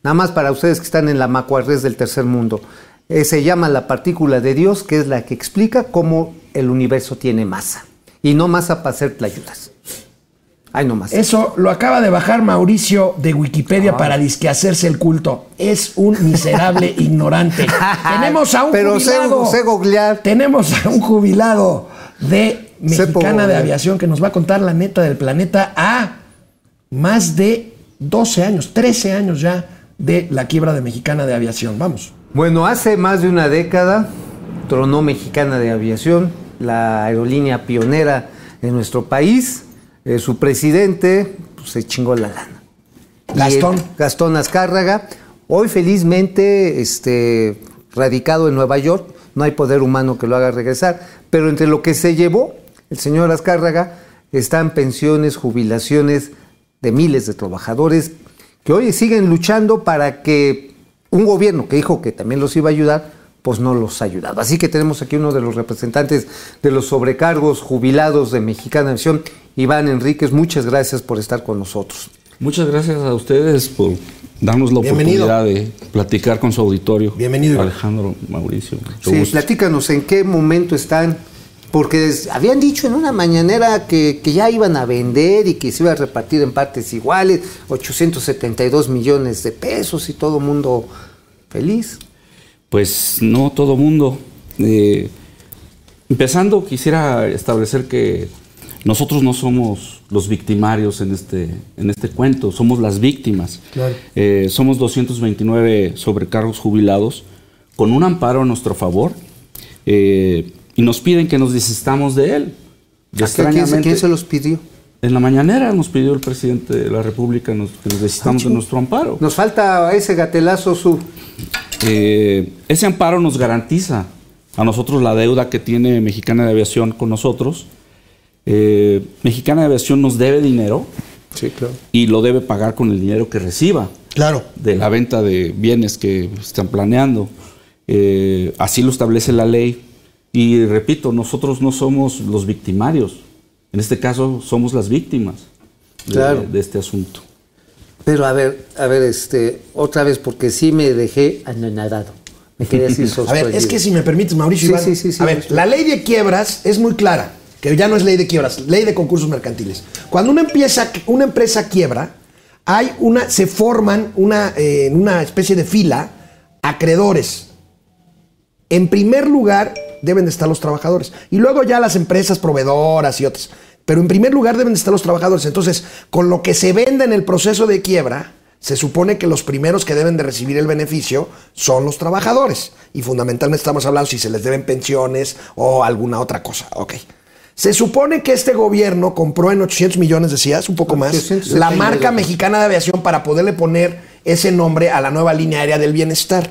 Nada más para ustedes que están en la macuarres del tercer mundo. Eh, se llama la partícula de Dios, que es la que explica cómo el universo tiene masa. Y no masa para hacer playudas. Ay, no más. eso lo acaba de bajar Mauricio de Wikipedia para disque hacerse el culto. Es un miserable ignorante. Tenemos a un Pero sé- jubilado. sé googlear. Tenemos a un jubilado de Sé Mexicana de. Aviación que nos va a contar la neta del planeta a más de 12 años, 13 años ya de la quiebra de Mexicana de Aviación. Vamos. Bueno, hace más de una década tronó Mexicana de Aviación, la aerolínea pionera en nuestro país. Eh, su presidente pues, se chingó la lana. Gastón. Gastón Azcárraga. Hoy felizmente este, radicado en Nueva York, no hay poder humano que lo haga regresar, pero entre lo que se llevó el señor Azcárraga están pensiones, jubilaciones de miles de trabajadores que hoy siguen luchando para que un gobierno que dijo que también los iba a ayudar, pues no los ha ayudado. Así que tenemos aquí uno de los representantes de los sobrecargos jubilados de Mexicana Aviación, Iván Enríquez. Muchas gracias por estar con nosotros. Muchas gracias a ustedes por darnos la Bienvenido. oportunidad de platicar con su auditorio. Bienvenido. Alejandro, Mauricio. Sí, gusto. platícanos en qué momento están, porque habían dicho en una mañanera que, que ya iban a vender y que se iba a repartir en partes iguales, 872 millones de pesos y todo mundo feliz. Pues no todo mundo. Eh, empezando, quisiera establecer que nosotros no somos los victimarios en este, en este cuento, somos las víctimas. Claro. Eh, somos 229 sobrecargos jubilados con un amparo a nuestro favor eh, y nos piden que nos desistamos de él. ¿A qué- ¿Quién, se- Extrañamente- quién se los pidió? En la mañanera nos pidió el presidente de la República nos- que nos desistamos de nuestro amparo. Nos falta ese gatelazo su... Eh, ese amparo nos garantiza a nosotros la deuda que tiene Mexicana de Aviación con nosotros. Eh, Mexicana de Aviación nos debe dinero Sí, claro. y lo debe pagar con el dinero que reciba Claro. de la venta de bienes que están planeando. Eh, así lo establece la ley. Y repito, nosotros no somos los victimarios. En este caso, somos las víctimas de- Claro. de este asunto. Pero a ver, a ver, este, otra vez, porque sí me dejé anonadado. Me quedé así A ver, es que si me permites, Mauricio. Sí, Iván, sí, sí, sí. a ver, la ley de quiebras es muy clara, que ya no es ley de quiebras, ley de concursos mercantiles. Cuando una, empieza, una empresa quiebra, hay una, se forman una, eh, en una especie de fila acreedores. En primer lugar deben de estar los trabajadores y luego ya las empresas proveedoras y otras. Pero en primer lugar deben de estar los trabajadores. Entonces, con lo que se venda en el proceso de quiebra, se supone que los primeros que deben de recibir el beneficio son los trabajadores. Y fundamentalmente estamos hablando si se les deben pensiones o alguna otra cosa. Ok. Se supone que este gobierno compró en 800 millones, decías, un poco más, 870 la marca mexicana de aviación para poderle poner ese nombre a la nueva línea aérea del bienestar.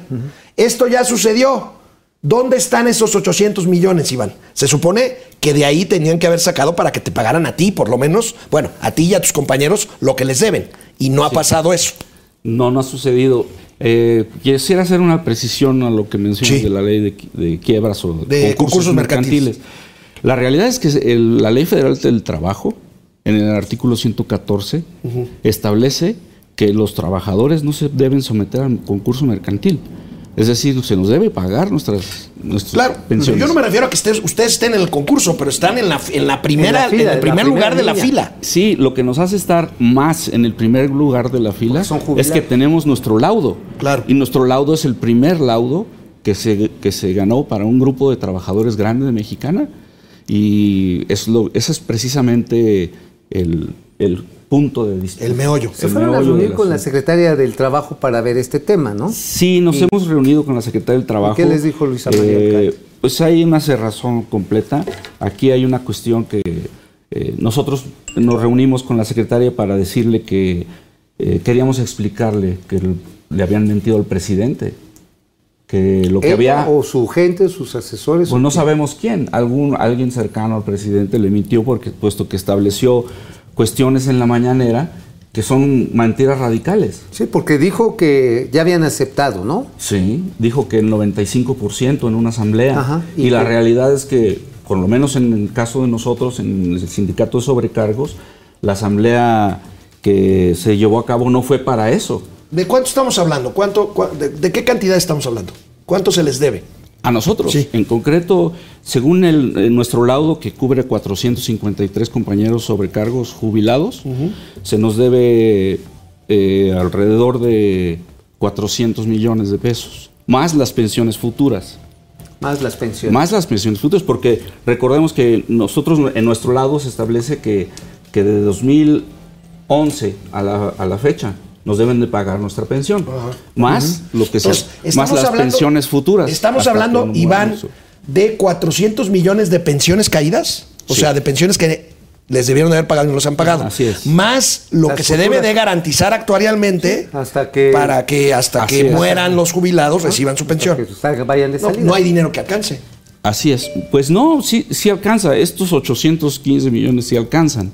Esto ya sucedió. ¿Dónde están esos 800 millones, Iván? Se supone que de ahí tenían que haber sacado para que te pagaran a ti, por lo menos, bueno, a ti y a tus compañeros, lo que les deben. Y no ha pasado eso. No, no ha sucedido. Eh, quisiera hacer una precisión a lo que mencionas Sí. de la ley de, qui- de quiebras o De concursos mercantiles. La realidad es que el- la ley federal del trabajo, en el artículo 114, establece que los trabajadores no se deben someter al concurso mercantil. Es decir, se nos debe pagar nuestras, nuestras Claro, pensiones. yo no me refiero a que estés- ustedes estén en el concurso, pero están en la, en la primera, En la fila, en en el primer lugar de la fila. Sí, lo que nos hace estar más en el primer lugar de la fila es que tenemos nuestro laudo. Claro. Y nuestro laudo es el primer laudo que se, que se ganó para un grupo de trabajadores grande de Mexicana. Y es lo, ese es precisamente el, el punto de distinción. El meollo. Se El fueron a reunir con la secretaria del Trabajo para ver este tema, ¿no? Sí, nos hemos reunido con la secretaria del Trabajo. qué les dijo Luisa María Alcalde? Pues hay una cerrazón completa. Aquí hay una cuestión que eh, nosotros nos reunimos con la secretaria para decirle que eh, queríamos explicarle que el- le habían mentido al presidente. Que lo que ¿Ella había. o su gente, sus asesores. Pues no sabemos quién. Algún, alguien cercano al presidente le mintió porque, puesto que estableció cuestiones en la mañanera que son mentiras radicales. Sí, porque dijo que ya habían aceptado, ¿no? Sí, dijo que el 95% en una asamblea. Ajá, y y la realidad es que, por lo menos en el caso de nosotros, en el sindicato de sobrecargos, la asamblea que se llevó a cabo no fue para eso. ¿De cuánto estamos hablando? ¿Cuánto, de, de qué cantidad estamos hablando? ¿Cuánto se les debe? A nosotros. Sí. En concreto, según el, eh, nuestro laudo que cubre 453 compañeros sobrecargos jubilados, se nos debe eh, alrededor de 400 millones de pesos, más las pensiones futuras. Más las pensiones. Más las pensiones futuras, porque recordemos que nosotros en nuestro lado se establece que, que de 2011 a la, a la fecha nos deben de pagar nuestra pensión, más lo que se, Entonces, más las hablando- pensiones futuras. Estamos hablando, Iván, de 400 millones de pensiones caídas. O Sí. sea, de pensiones que les debieron de haber pagado y no los han pagado. Así es. Más lo Las que se debe de garantizar actuarialmente Hasta que- para que hasta que es. mueran los jubilados reciban su pensión. Que salgan- vayan de No, salida. no hay dinero que alcance. Así es. Pues no, sí, sí alcanza. Estos 815 millones sí alcanzan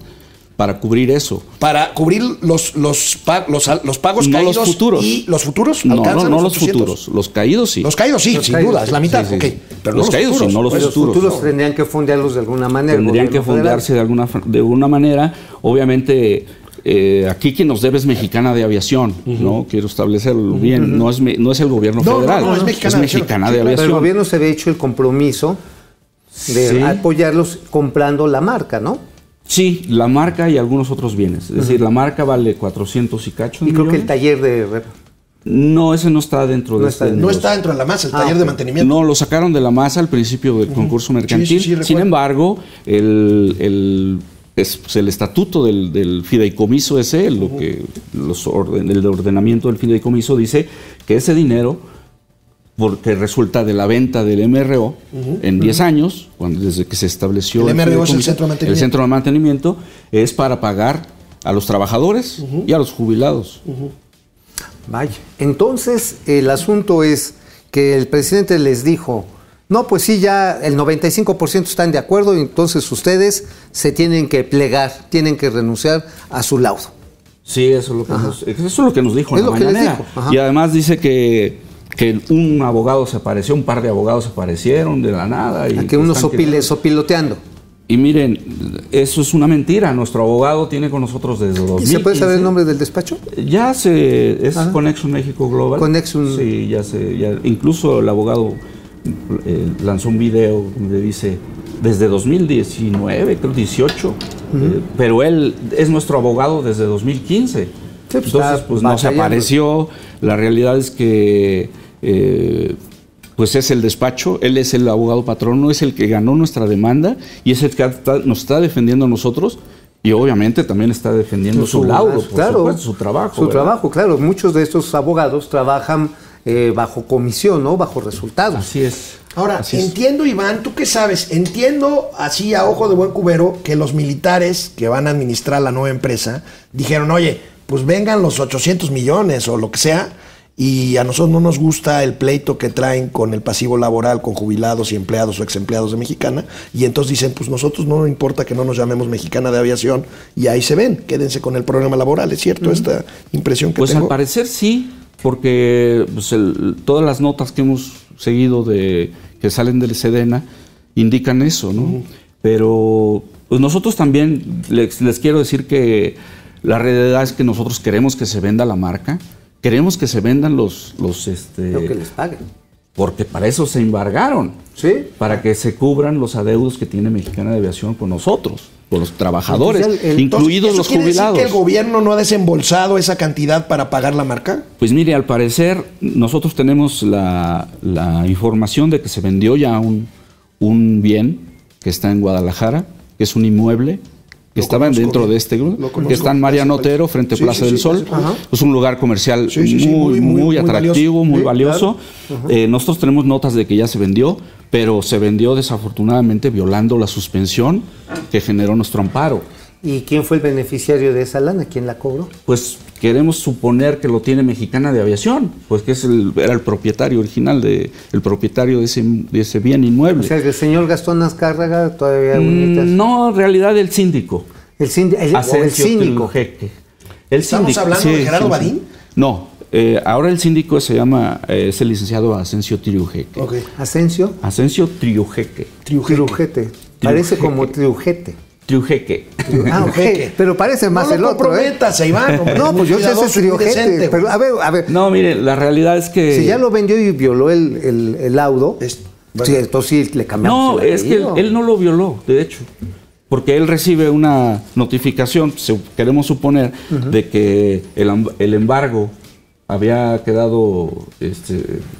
para cubrir eso. Para cubrir los, los, los, los pagos No caídos los futuros. y los futuros No, no, no los 800? futuros. Los caídos sí. Los caídos sí, Los sin caídos, duda, es la mitad, sí, ok. sí. Pero Los caídos sí, no los Pues los futuros. futuros tendrían que fondearlos de alguna manera. Tendrían que federal. fondearse de alguna, de alguna manera. Obviamente, eh, aquí quien nos debe es Mexicana de Aviación, ¿no? Quiero establecerlo bien. No es, no es el gobierno No, no, federal, no, es Mexicana de Aviación. Mexicana de claro. Pero el Aviación. gobierno se había hecho el compromiso de Sí. apoyarlos comprando la marca, ¿no? Sí, la marca y algunos otros bienes. Es decir, la marca vale 400 y cacho. Y creo que el taller de... No, ese no está dentro No de está este. No negocio. está dentro de la masa, el Ah, taller de mantenimiento. No, lo sacaron de la masa al principio del concurso mercantil. Sí, sí, sí, Sin embargo, el, el- es, pues, el estatuto del, del fideicomiso ese, lo que los orden- el ordenamiento del fideicomiso dice que ese dinero, porque resulta de la venta del MRO en 10 años, cuando, desde que se estableció El MRO es el centro de mantenimiento. el centro de mantenimiento, es para pagar a los trabajadores y a los jubilados. Vaya. Entonces, el asunto es que el presidente les dijo, no, pues sí, ya el 95% están de acuerdo y entonces ustedes se tienen que plegar, tienen que renunciar a su laudo. Sí, eso es lo que, nos, eso es lo que nos dijo Es en lo la que les mañanera. dijo. Y además dice que, que un abogado se apareció, un par de abogados se aparecieron de la nada. Y A que uno sopile, sopiloteando. Y miren, eso es una mentira. Nuestro abogado tiene con nosotros desde ¿Y 2015. se puede saber el nombre del despacho? Ya se es Ajá. Connection México Global. Connection. Sí, ya se ya- incluso el abogado eh, lanzó un video donde dice desde 2019, creo 18, eh, pero él es nuestro abogado desde 2015. Pues, Entonces, pues no se apareció. La realidad es que eh, pues es el despacho, él es el abogado patrono, es el que ganó nuestra demanda y es el que está- nos está defendiendo a nosotros Y obviamente también está defendiendo su, laudo, por claro, supuesto, su trabajo. Su ¿verdad? trabajo, claro. Muchos de estos abogados trabajan eh, bajo comisión, ¿no? Bajo resultados. Así es. Ahora, Así es. entiendo, Iván, ¿tú qué sabes? Entiendo así a ojo de buen cubero que los militares que van a administrar la nueva empresa dijeron, oye, pues vengan los 800 millones o lo que sea, y a nosotros no nos gusta el pleito que traen con el pasivo laboral con jubilados y empleados o exempleados de Mexicana, y entonces dicen, pues nosotros no nos importa que no nos llamemos Mexicana de Aviación, y ahí se ven, quédense con el programa laboral, ¿es cierto esta impresión que Pues tengo? al parecer sí, porque pues, el- todas las notas que hemos seguido de que salen del Sedena indican eso, ¿no? Pero pues nosotros también les, les quiero decir que la realidad es que nosotros queremos que se venda la marca, queremos que se vendan los, los este, Lo que les paguen. porque para eso se embargaron, Sí. para que se cubran los adeudos que tiene Mexicana de Aviación con nosotros, con los trabajadores, Entonces, el- el- incluidos ¿Eso los quiere decir jubilados. que el gobierno no ha desembolsado esa cantidad para pagar la marca? Pues mire, al parecer nosotros tenemos la, la información de que se vendió ya un, un bien que está en Guadalajara, que es un inmueble que Lo estaba conozco dentro bien. de este grupo, que está en Mariano Otero, frente a Sí, Plaza sí, del sí, Sol. ajá. Es un lugar comercial Sí, sí, sí, muy, muy, muy, muy, muy atractivo, valioso. muy valioso. Eh, nosotros tenemos notas de que ya se vendió, pero se vendió desafortunadamente violando la suspensión que generó nuestro amparo. ¿Y quién fue el beneficiario de esa lana? ¿Quién la cobró? Pues queremos suponer que lo tiene Mexicana de Aviación, pues que es el, era el propietario original, de, el propietario de ese, de ese bien inmueble. O sea, el señor Gastón Azcárraga todavía Mm, no, en realidad el síndico. El, síndi- el- el síndico. El ¿Estamos síndico, hablando de Gerardo Badín? No, eh, ahora el síndico se llama, eh, es el licenciado Asensio Triujeque. Ok. Asensio. Asensio Triujeque. Triujete. Parece como triujete. Triujeque. Ah. Pero parece más no el lo otro, ¿eh? comprometas, Iván. hombre, No, pues yo sé ese triujete. Pero a ver, a ver. No, mire, la realidad es que... Si ya lo vendió y violó el, el, el laudo, Es- sí, entonces sí le cambiamos No, el es que él, no lo violó, de hecho. Porque él recibe una notificación, queremos suponer, de que el, el embargo había quedado, este,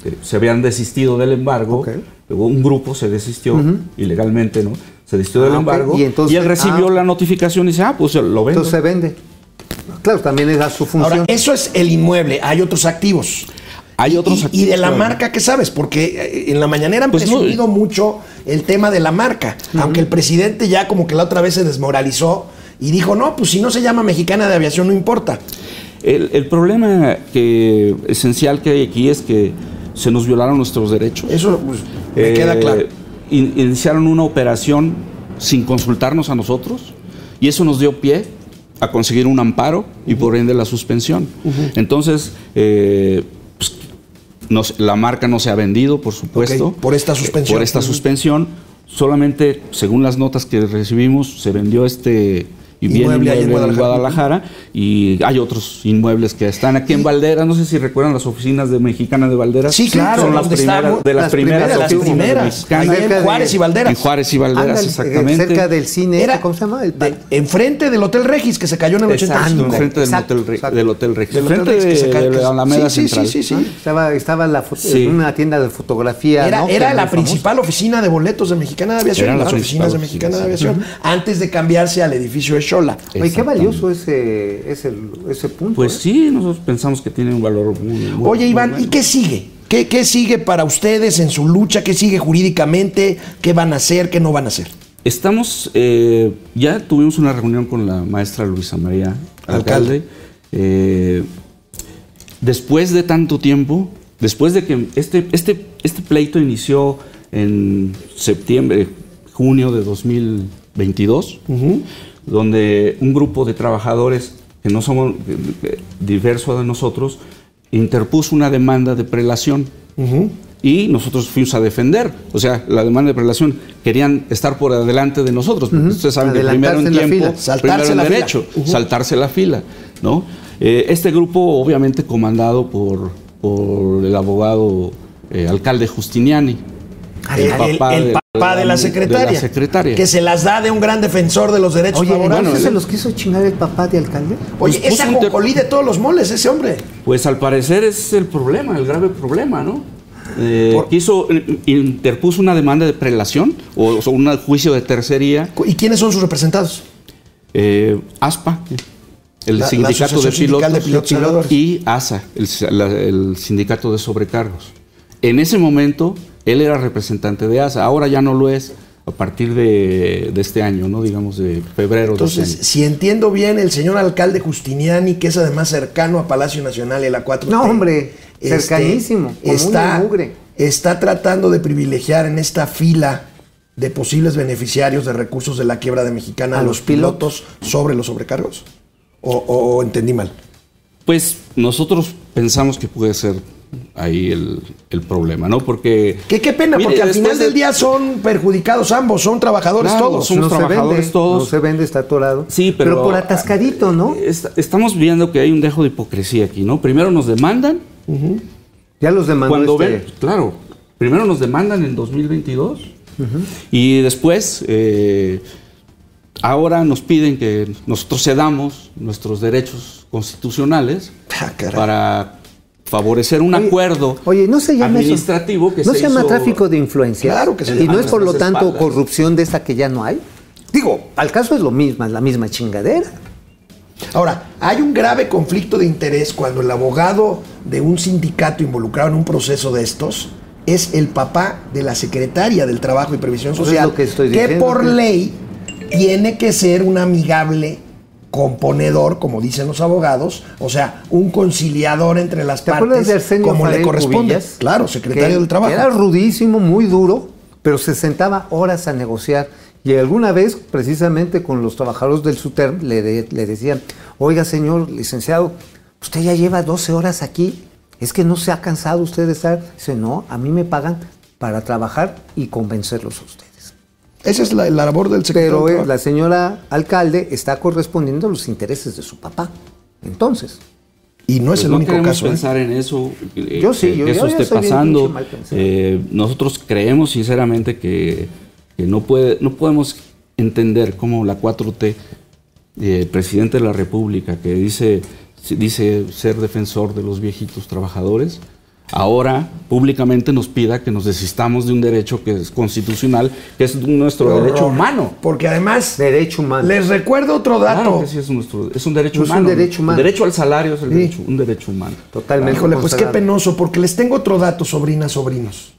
eh, se habían desistido del embargo, luego un grupo se desistió ilegalmente, ¿no? Se desistió del Ah, embargo Y entonces- él recibió ah. la notificación y dice, ah, pues lo vendo. Entonces se vende. Claro, también es a su función. Ahora, eso es el inmueble. Hay otros activos. Hay otros y, activos, Y de la claro. marca, ¿qué sabes? Porque eh, en la mañanera han Pues no, mucho el tema de la marca. Aunque el presidente ya como que la otra vez se desmoralizó y dijo, no, pues si no se llama mexicana de aviación, no importa. El, el problema que, esencial que hay aquí es que se nos violaron nuestros derechos. Eso pues, me Eh, queda claro. In- Iniciaron una operación sin consultarnos a nosotros y eso nos dio pie a conseguir un amparo y por ende la suspensión. Entonces, eh, pues, nos- la marca no se ha vendido, por supuesto. Por esta suspensión. Por esta suspensión. Solamente, según las notas que recibimos, se vendió este bien Inmueble ahí en inmueble en Guadalajara. Guadalajara y hay otros inmuebles que están aquí en Valderas. No sé si recuerdan las oficinas de Mexicana de Valderas. Sí, claro, son las primeras, de las, las primeras, primeras, las de primeras. Mexicana. En de- Juárez y Valderas. En Juárez y Valderas, Ándale, exactamente. cerca del cine, Era- ¿cómo se llama? El De- enfrente del Hotel Regis, que se cayó en el Exacto, 85. enfrente del, hotel, del Hotel Rex. Del Hotel Rex que se cae- de la Alameda sí, sí, Central. sí, sí, ¿no? Estaba, estaba la Sí. en una tienda de fotografía. Era, era la famosa. principal oficina de boletos de Mexicana de Aviación, las oficinas de Mexicana de Aviación, antes de cambiarse al edificio Oye, qué valioso ese, ese, ese punto. Pues ¿eh? sí, nosotros pensamos que tiene un valor muy, muy- Oye, Iván. ¿y qué sigue? ¿Qué, ¿Qué sigue para ustedes en su lucha? ¿Qué sigue jurídicamente? ¿Qué van a hacer? ¿Qué no van a hacer? Estamos, eh, ya tuvimos una reunión con la maestra Luisa María Alcalde. Alcalde. Eh, después de tanto tiempo, después de que este, este, este pleito inició en septiembre, junio de 2022, donde un grupo de trabajadores que no somos eh, eh, diversos de nosotros interpuso una demanda de prelación y nosotros fuimos a defender. O sea, la demanda de prelación querían estar por adelante de nosotros. porque Ustedes saben que primero en tiempo, fila. Saltarse primero en la fila. derecho, saltarse la fila. ¿no? Eh, este grupo, obviamente, comandado por, por el abogado eh, alcalde Justiniani. El, el- el papá de la, secretaria, de la secretaria. Que se las da de un gran defensor de los derechos Oye, laborales. ¿entonces se los quiso chingar el papá de alcalde? Oye, pues esa cocolí de todos los moles, ese hombre. Pues al parecer es el problema, el grave problema, ¿no? Eh, Por- quiso, eh, interpuso una demanda de prelación o, o un juicio de tercería. ¿Y quiénes son sus representados? eh, ASPA, el La- la sindicato de pilotos, de Pilotos Aviadores. y ASA, el, la- el sindicato de sobrecargos. En ese momento él era representante de ASA, ahora ya no lo es a partir de, de este año, no digamos de febrero. de este Entonces, año. si entiendo bien, el señor alcalde Justiniani, que es además cercano a Palacio Nacional y a la 4T. No, hombre, cercanísimo, como está, mugre. está tratando de privilegiar en esta fila de posibles beneficiarios de recursos de la quiebra de Mexicana a, A los pilotos sobre los sobrecargos. ¿O, o- o entendí mal? Pues nosotros pensamos que puede ser ahí el, el problema, ¿no? Porque... Que qué pena, Mire, porque al final de- del día son perjudicados ambos, son trabajadores Claro, todos. somos no se trabajadores vende, todos. no se vende, está atorado. Sí, pero... por atascadito, ¿no? Est- estamos viendo que hay un dejo de hipocresía aquí, ¿no? Primero nos demandan, Ya los demandó cuando este- ven, claro, primero nos demandan en 2022 y después, eh, ahora nos piden que nosotros cedamos nuestros derechos constitucionales Ah, para favorecer un Oye, acuerdo Oye, no se llama eso- administrativo que no se se llama hizo- tráfico de influencia. Claro que se Y llama. no es por lo tanto espaldas. corrupción de esta que ya no hay. Digo, al caso es lo mismo, es la misma chingadera. Ahora, hay un grave conflicto de interés cuando el abogado de un sindicato involucrado en un proceso de estos es el papá de la secretaria del Trabajo y Previsión Pues es Social, lo que estoy diciendo, por ley tiene que ser un amigable componedor, como dicen los abogados, o sea, un conciliador entre las ¿Te acuerdas partes, de como le corresponde. Cubillas? Claro, secretario Que- del Trabajo. Era rudísimo, muy duro, pero se sentaba horas a negociar. Y alguna vez, precisamente con los trabajadores del SUTERM, le, de- le decían, oiga señor licenciado, usted ya lleva 12 horas aquí, es que no se ha cansado usted de estar. Dice, no, a mí me pagan para trabajar y convencerlos a ustedes. Esa es la, la labor del secretario. Pero eh, la señora alcalde está correspondiendo a los intereses de su papá. Entonces, y no es Pues el no único queremos caso. ¿eh? pensar en eso, eh, Yo sí, que, yo- que yo eso esté bien pasando. pinche mal pensado. Eh, nosotros creemos sinceramente que, que no, puede, no podemos entender cómo la 4T, eh, el presidente de la República, que dice, dice ser defensor de los viejitos trabajadores, ahora públicamente nos pida que nos desistamos de un derecho que es constitucional, que es nuestro derecho humano. Porque además, derecho humano. les recuerdo otro dato. Claro que sí es, nuestro, es un derecho Es un humano. derecho humano. El derecho al salario es el Sí. derecho- un derecho humano. Totalmente. Híjole, pues qué penoso, porque les tengo otro dato, sobrinas, sobrinos.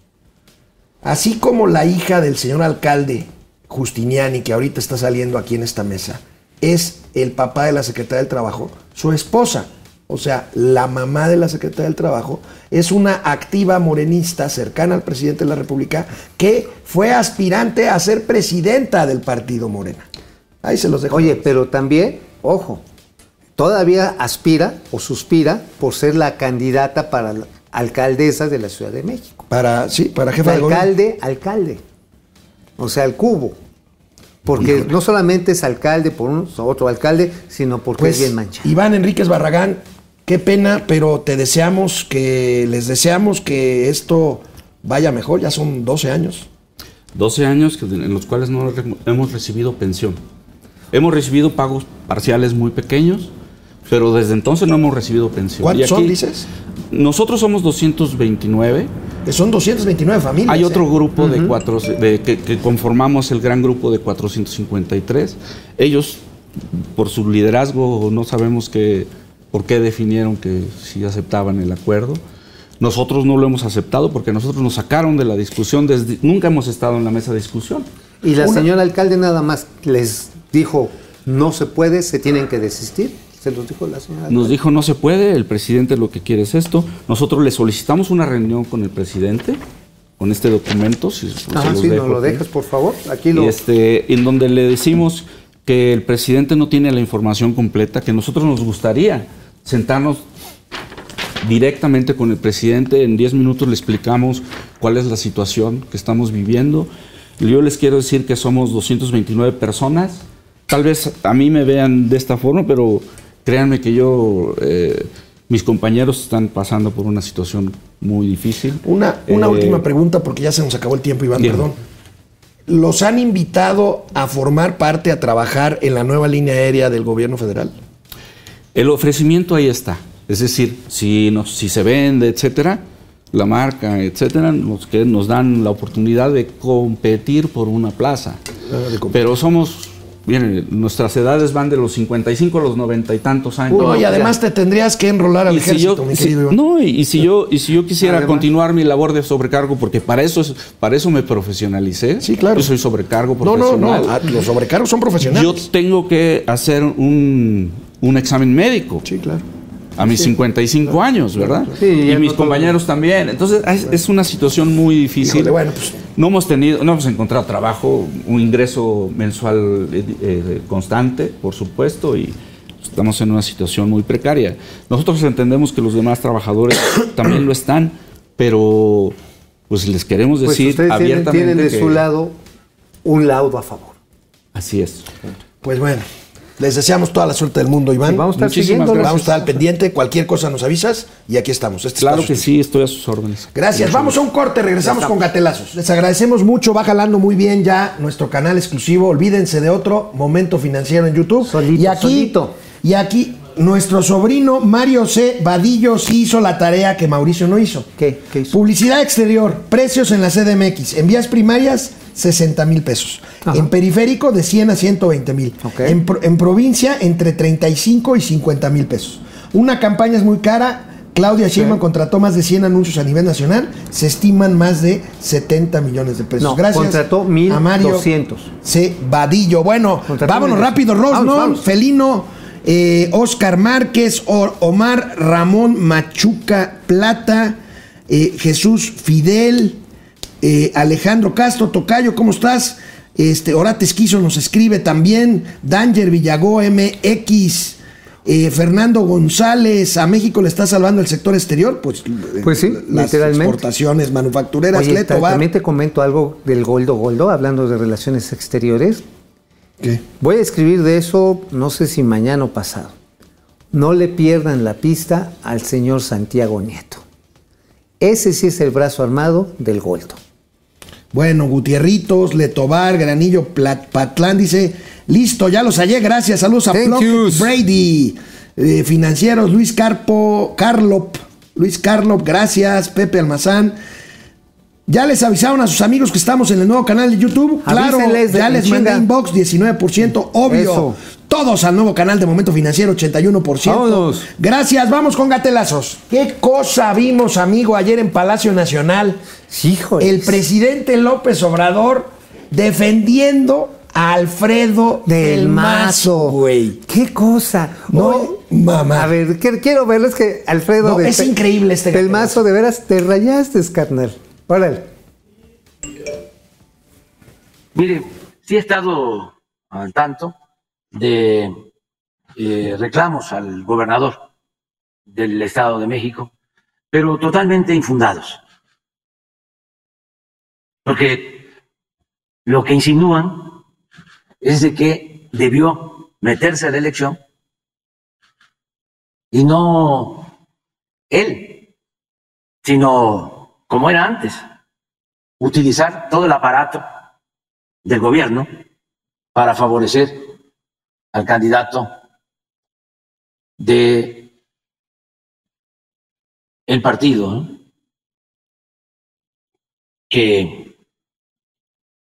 Así como la hija del señor alcalde Justiniani, que ahorita está saliendo aquí en esta mesa, es el papá de la secretaria del Trabajo, su esposa, o sea, la mamá de la secretaria del Trabajo, es una activa morenista cercana al presidente de la República que fue aspirante a ser presidenta del partido Morena. Ahí se los dejo. Oye, pero también, ojo, todavía aspira o suspira por ser la candidata para la alcaldesa de la Ciudad de México. para, sí, para jefa de gobierno. alcalde, alcalde. O sea, el cubo. Porque no solamente es alcalde por un otro alcalde, sino porque Pues, es bien manchado. Iván Enríquez Barragán, qué pena, pero te deseamos que, les deseamos que esto vaya mejor, ya son 12 años. 12 años en los cuales no hemos recibido pensión. Hemos recibido pagos parciales muy pequeños, pero desde entonces no hemos recibido pensión. ¿Cuántos son, dices? Nosotros somos 229. Que son 229 familias. Hay otro ¿eh? grupo de cuatro, de, que, que conformamos el gran grupo de 453. Ellos, por su liderazgo, no sabemos que, por qué definieron que sí aceptaban el acuerdo. Nosotros no lo hemos aceptado porque nosotros nos sacaron de la discusión. Desde, nunca hemos estado en la mesa de discusión. Y la Una- señora alcalde nada más les dijo, no se puede, se tienen que desistir. Se los dijo la señora Nos dijo no se puede, el presidente lo que quiere es esto. Nosotros le solicitamos una reunión con el presidente, con este documento, si Ajá, sí, dejo nos lo dejas, por favor. Aquí lo... este, en donde le decimos que el presidente no tiene la información completa, que nosotros nos gustaría sentarnos directamente con el presidente. En 10 minutos le explicamos cuál es la situación que estamos viviendo. Yo les quiero decir que somos 229 personas. Tal vez a mí me vean de esta forma, pero créanme que yo, eh, mis compañeros están pasando por una situación muy difícil. Una, una Eh, última pregunta, porque ya se nos acabó el tiempo, Iván, Bien. perdón. ¿Los han invitado a formar parte, a trabajar en la nueva línea aérea del gobierno federal? El ofrecimiento ahí está. Es decir, si, nos, si se vende, etcétera, la marca, etcétera, nos, que nos dan la oportunidad de competir por una plaza. Ah. Pero somos Miren, nuestras edades van de los 55 a los 90 y tantos años. No, y además te tendrías que enrolar al Y si ejército, yo, mi si- querido Iván. no, y, y si yo y si yo quisiera Además- continuar mi labor de sobrecargo, porque para eso es, para eso me profesionalicé. Sí, claro. Yo soy sobrecargo No, no, profesional. no. ah, Los sobrecargos son Yo profesionales. tengo que hacer un, un examen médico Sí, claro. a mis 55 años, ¿verdad? Sí, y mis no compañeros también. Entonces es, es una situación muy difícil. Híjole, bueno, pues- No hemos tenido, no hemos encontrado trabajo, un ingreso mensual eh, eh, constante, por supuesto, y estamos en una situación muy precaria. Nosotros entendemos que los demás trabajadores también lo están, pero pues les queremos Pues decir tienen, abiertamente tienen de que- su lado un laudo a favor. Así es. Pues bueno, les deseamos toda la suerte del mundo, Iván. Y vamos a estar Muchísimas gracias. Vamos a estar al pendiente. Cualquier cosa nos avisas y aquí estamos. Este Claro que sí, estoy a sus órdenes. Gracias. Vamos a un corte, regresamos con gatelazos. Les agradecemos mucho, va jalando muy bien ya nuestro canal exclusivo. Olvídense de otro momento financiero en YouTube. Solito, y aquí, solito. y aquí nuestro sobrino Mario C. Vadillo sí hizo la tarea que Mauricio no hizo. ¿Qué? ¿Qué hizo? Publicidad exterior, precios en la CDMX. En vías primarias, 60 mil pesos. Ajá. En periférico, de 100 a 120 mil. Ok. En, en provincia, entre 35 y 50 mil pesos. Una campaña es muy cara. Claudia Sheinbaum contrató más de 100 anuncios a nivel nacional. Se estiman más de 70 millones de pesos. No, Gracias contrató a Mario 1200. C. Vadillo. Bueno, Contrató vámonos 1200. rápido. Vamos. Felino, eh, Oscar Márquez, Omar Ramón Machuca Plata, eh, Jesús Fidel, eh, Alejandro Castro, Tocayo, ¿cómo estás? Este, Orate Esquizo nos escribe también, Danger Villagó MX, eh, Fernando González, a México le está salvando el sector exterior, pues, eh, Pues sí, las literalmente. exportaciones manufactureras, Oye, Leto, también te comento algo del Goldo Goldo, hablando de relaciones exteriores. ¿Qué? Voy a escribir de eso, no sé si mañana o pasado. No le pierdan la pista al señor Santiago Nieto. Ese sí es el brazo armado del Goldo. Bueno, Gutierritos, Letobar, Granillo, Plat- Patlán dice, listo, ya los hallé, gracias, saludos a yous. Brady, Eh, financieros, Luis Carpo, Carlop, Luis Carlop, gracias, Pepe Almazán. Ya les avisaron a sus amigos que estamos en el nuevo canal de YouTube. Claro, Avísenles ya les mandé inbox 19%, obvio. Eso. Todos al nuevo canal de Momento Financiero 81%. Vámonos. Gracias, vamos con gatelazos. ¿Qué cosa vimos, amigo, ayer en Palacio Nacional? Híjole. el presidente López Obrador defendiendo a Alfredo del Mazo, güey. ¿Qué cosa? No, Oye, mamá. A ver, que- quiero verlo. Es que Alfredo. No, de- es increíble este Del. Mazo, de veras, te rayaste, carnal. Órale. Mire, sí he estado al tanto de eh, reclamos al gobernador del Estado de México, pero totalmente infundados. Porque lo que insinúan es de que debió meterse a la elección y no él, sino como era antes, utilizar todo el aparato del gobierno para favorecer al candidato de el partido ¿no? que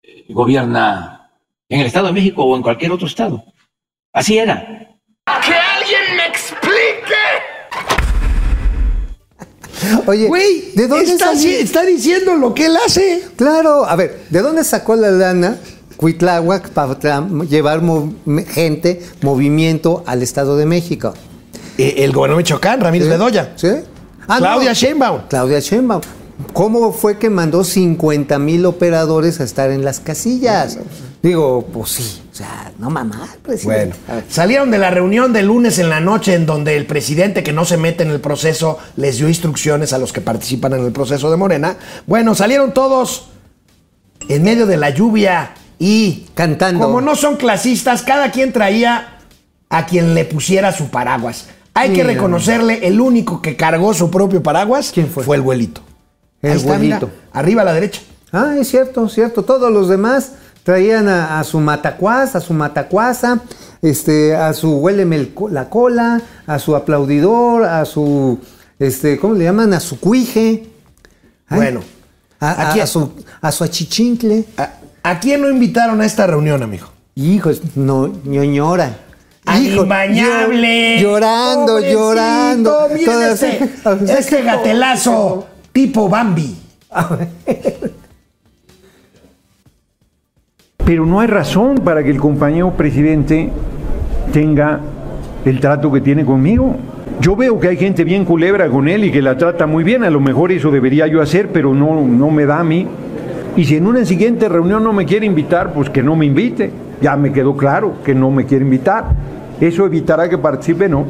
eh, gobierna en el Estado de México o en cualquier otro estado. Así era. Oye, Güey, ¿de dónde está, está diciendo lo que él hace. Claro, a ver, ¿de dónde sacó la lana Cuitláhuac para llevar gente, movimiento al Estado de México? Eh, el gobernador de Michoacán, Ramírez Bedoya. ¿Sí? Ah, Claudia no. Sheinbaum. Claudia Sheinbaum. ¿Cómo fue que mandó 50 mil operadores a estar en las casillas? Digo, pues sí, o sea, no mamá, presidente. Bueno, salieron de la reunión del lunes en la noche en donde el presidente que no se mete en el proceso les dio instrucciones a los que participan en el proceso de Morena. Bueno, salieron todos en medio de la lluvia y Cantando. Como no son clasistas, cada quien traía a quien le pusiera su paraguas. Hay que Mira. reconocerle, el único que cargó su propio paraguas ¿Quién fue? Fue el güelito. El Ahí está, mira, güelito. arriba a la derecha. Ah, es cierto, cierto. Todos los demás traían a, a su matacuaz, a su matacuaza, este, a su huéleme el la cola, a su aplaudidor, a su, este, ¿cómo le llaman? A su cuije. Ay, Bueno, a, a- aquí- a su, a su achichincle. ¿A, quién no invitaron a esta reunión, amigo? Hijos, no, ñoñora. Hijo, imbañable. Llorando, Pobrecito, llorando. Miren Todas- este, este gatelazo tipo Bambi. Pero no hay razón para que el compañero presidente tenga el trato que tiene conmigo. Yo veo que hay gente bien culebra con él y que la trata muy bien. A lo mejor eso debería yo hacer, pero no, no me da a mí. Y si en una siguiente reunión no me quiere invitar, pues que no me invite. Ya me quedó claro que no me quiere invitar. ¿Eso evitará que participe? No.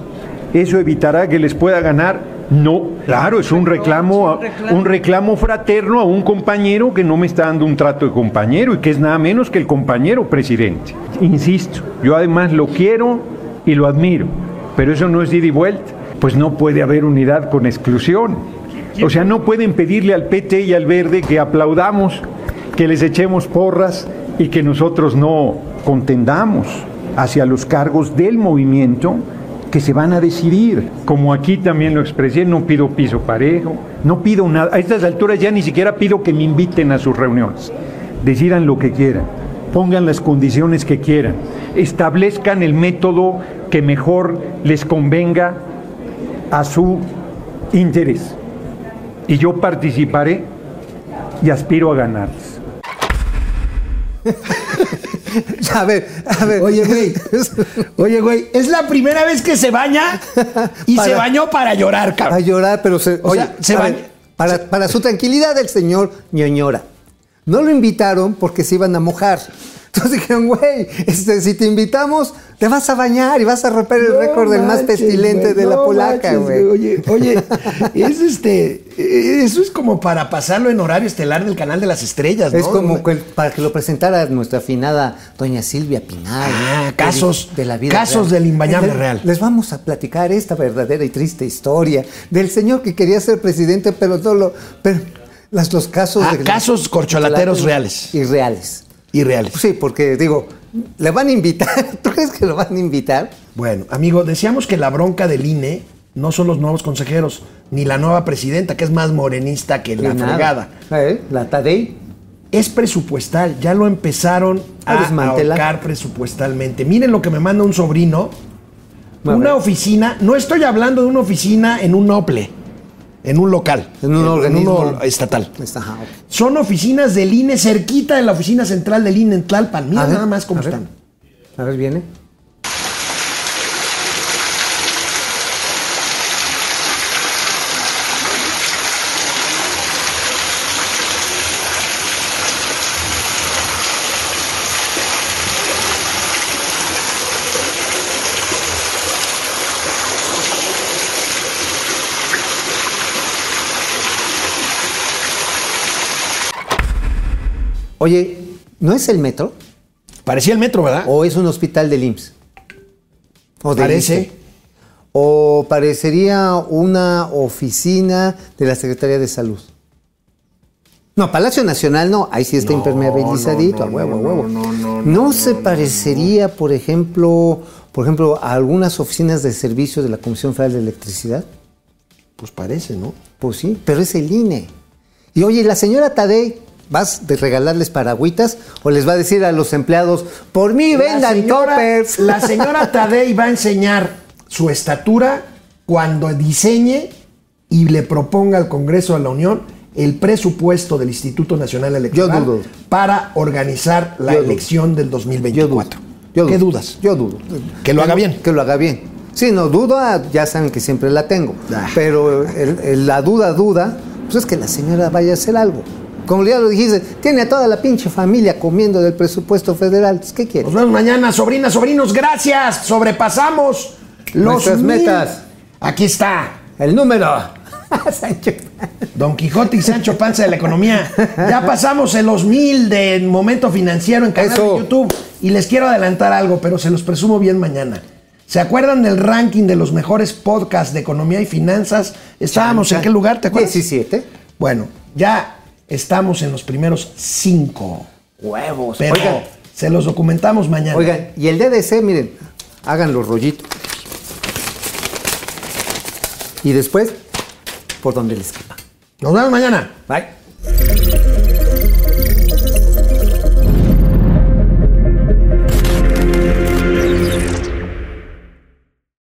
¿Eso evitará que les pueda ganar? No. Claro, es un reclamo, un reclamo fraterno a un compañero que no me está dando un trato de compañero y que es nada menos que el compañero presidente. Insisto, yo además lo quiero y lo admiro, pero eso no es ida y vuelta. Pues no puede haber unidad con exclusión. O sea, no pueden pedirle al PT y al Verde que aplaudamos, que les echemos porras y que nosotros no contendamos hacia los cargos del movimiento que se van a decidir. Como aquí también lo expresé, no pido piso parejo, no pido nada. A estas alturas ya ni siquiera pido que me inviten a sus reuniones. Decidan lo que quieran, pongan las condiciones que quieran, establezcan el método que mejor les convenga a su interés. Y yo participaré y aspiro a ganarles. A ver, a ver. Oye, güey. Oye, güey, es la primera vez que se baña y se Para- bañó para llorar, cabrón. llorar, pero se, O oye, sea, se a va- ver, para, para su tranquilidad el señor ñoñora. No lo invitaron porque se iban a mojar. Entonces dijeron, güey, este, si te invitamos, te vas a bañar y vas a romper el No récord del más pestilente de la no polaca, güey. Oye, oye, es este, eh, eso es como para pasarlo en horario estelar del canal de las estrellas, ¿no? Es como que para que lo presentara nuestra afinada doña Silvia Pinal. Ah, de- casos- de la vida casos real. del imbañable Les- real. Les vamos a platicar esta verdadera y triste historia del señor que quería ser presidente, pero no lo. Pero las, los casos. Ah, casos corcholateros reales. Y reales. Irreales. Sí, porque digo, le van a invitar. ¿Tú crees que lo van a invitar? Bueno, amigo, decíamos que la bronca del INE no son los nuevos consejeros, ni la nueva presidenta, que es más morenista que la fregada. ¿Eh? La Tadei. Es presupuestal, ya lo empezaron A a ahorcar presupuestalmente. Miren lo que me manda un sobrino. Una oficina, no estoy hablando de una oficina en un OPLE, en un local, En un organismo. uno estatal. Está, ajá, ok. Son oficinas del INE cerquita de la oficina central del INE en Tlalpan. Mira A ver, nada más cómo a ver. están. A ver, viene. Oye, ¿no es el metro? Parecía el metro, ¿verdad? ¿O es un hospital del IMSS? ¿O del Parece. ¿O parecería una oficina de la Secretaría de Salud? No, Palacio Nacional no, ahí sí está impermeabilizadito, a huevo, a huevo. No, se parecería, por ejemplo, por ejemplo, a algunas oficinas de servicio de la Comisión Federal de Electricidad. Pues parece, ¿no? Pues sí, pero es el INE. Y oye, la señora Tadei, ¿vas de regalarles paragüitas o les va a decir a los empleados, por mí vendan la señora, toppers? la señora Tadei va a enseñar su estatura cuando diseñe y le proponga al Congreso de la Unión el presupuesto del Instituto Nacional Electoral Yo dudo. para organizar la Yo dudo. elección del Yo dudo. 2024. Yo ¿Qué dudas? Yo dudo. Que lo haga bien. Que lo haga bien. Sí, no, duda, ya saben que siempre la tengo. Ah. Pero el- el- la duda, duda, pues es que la señora vaya a hacer algo. Como ya lo dijiste, tiene a toda la pinche familia comiendo del presupuesto federal. ¿Qué quiere? Nos vemos mañana, sobrinas, sobrinos. Gracias. Sobrepasamos los Nuestras mil. metas. Aquí está. El número. Sancho. Don Quijote y Sancho Panza de la economía. Ya pasamos en los mil de momento financiero en canal Eso. de YouTube. Y les quiero adelantar algo, pero se los presumo bien mañana. ¿Se acuerdan del ranking de los mejores podcasts de economía y finanzas? Estábamos en qué lugar, ¿te acuerdas? 17. Bueno, ya estamos en los primeros cinco. Huevos. Pero Oigan, se los documentamos mañana. oigan, y el DDC, miren, hagan los rollitos. Y después, por donde les quepa. Nos vemos mañana. Bye.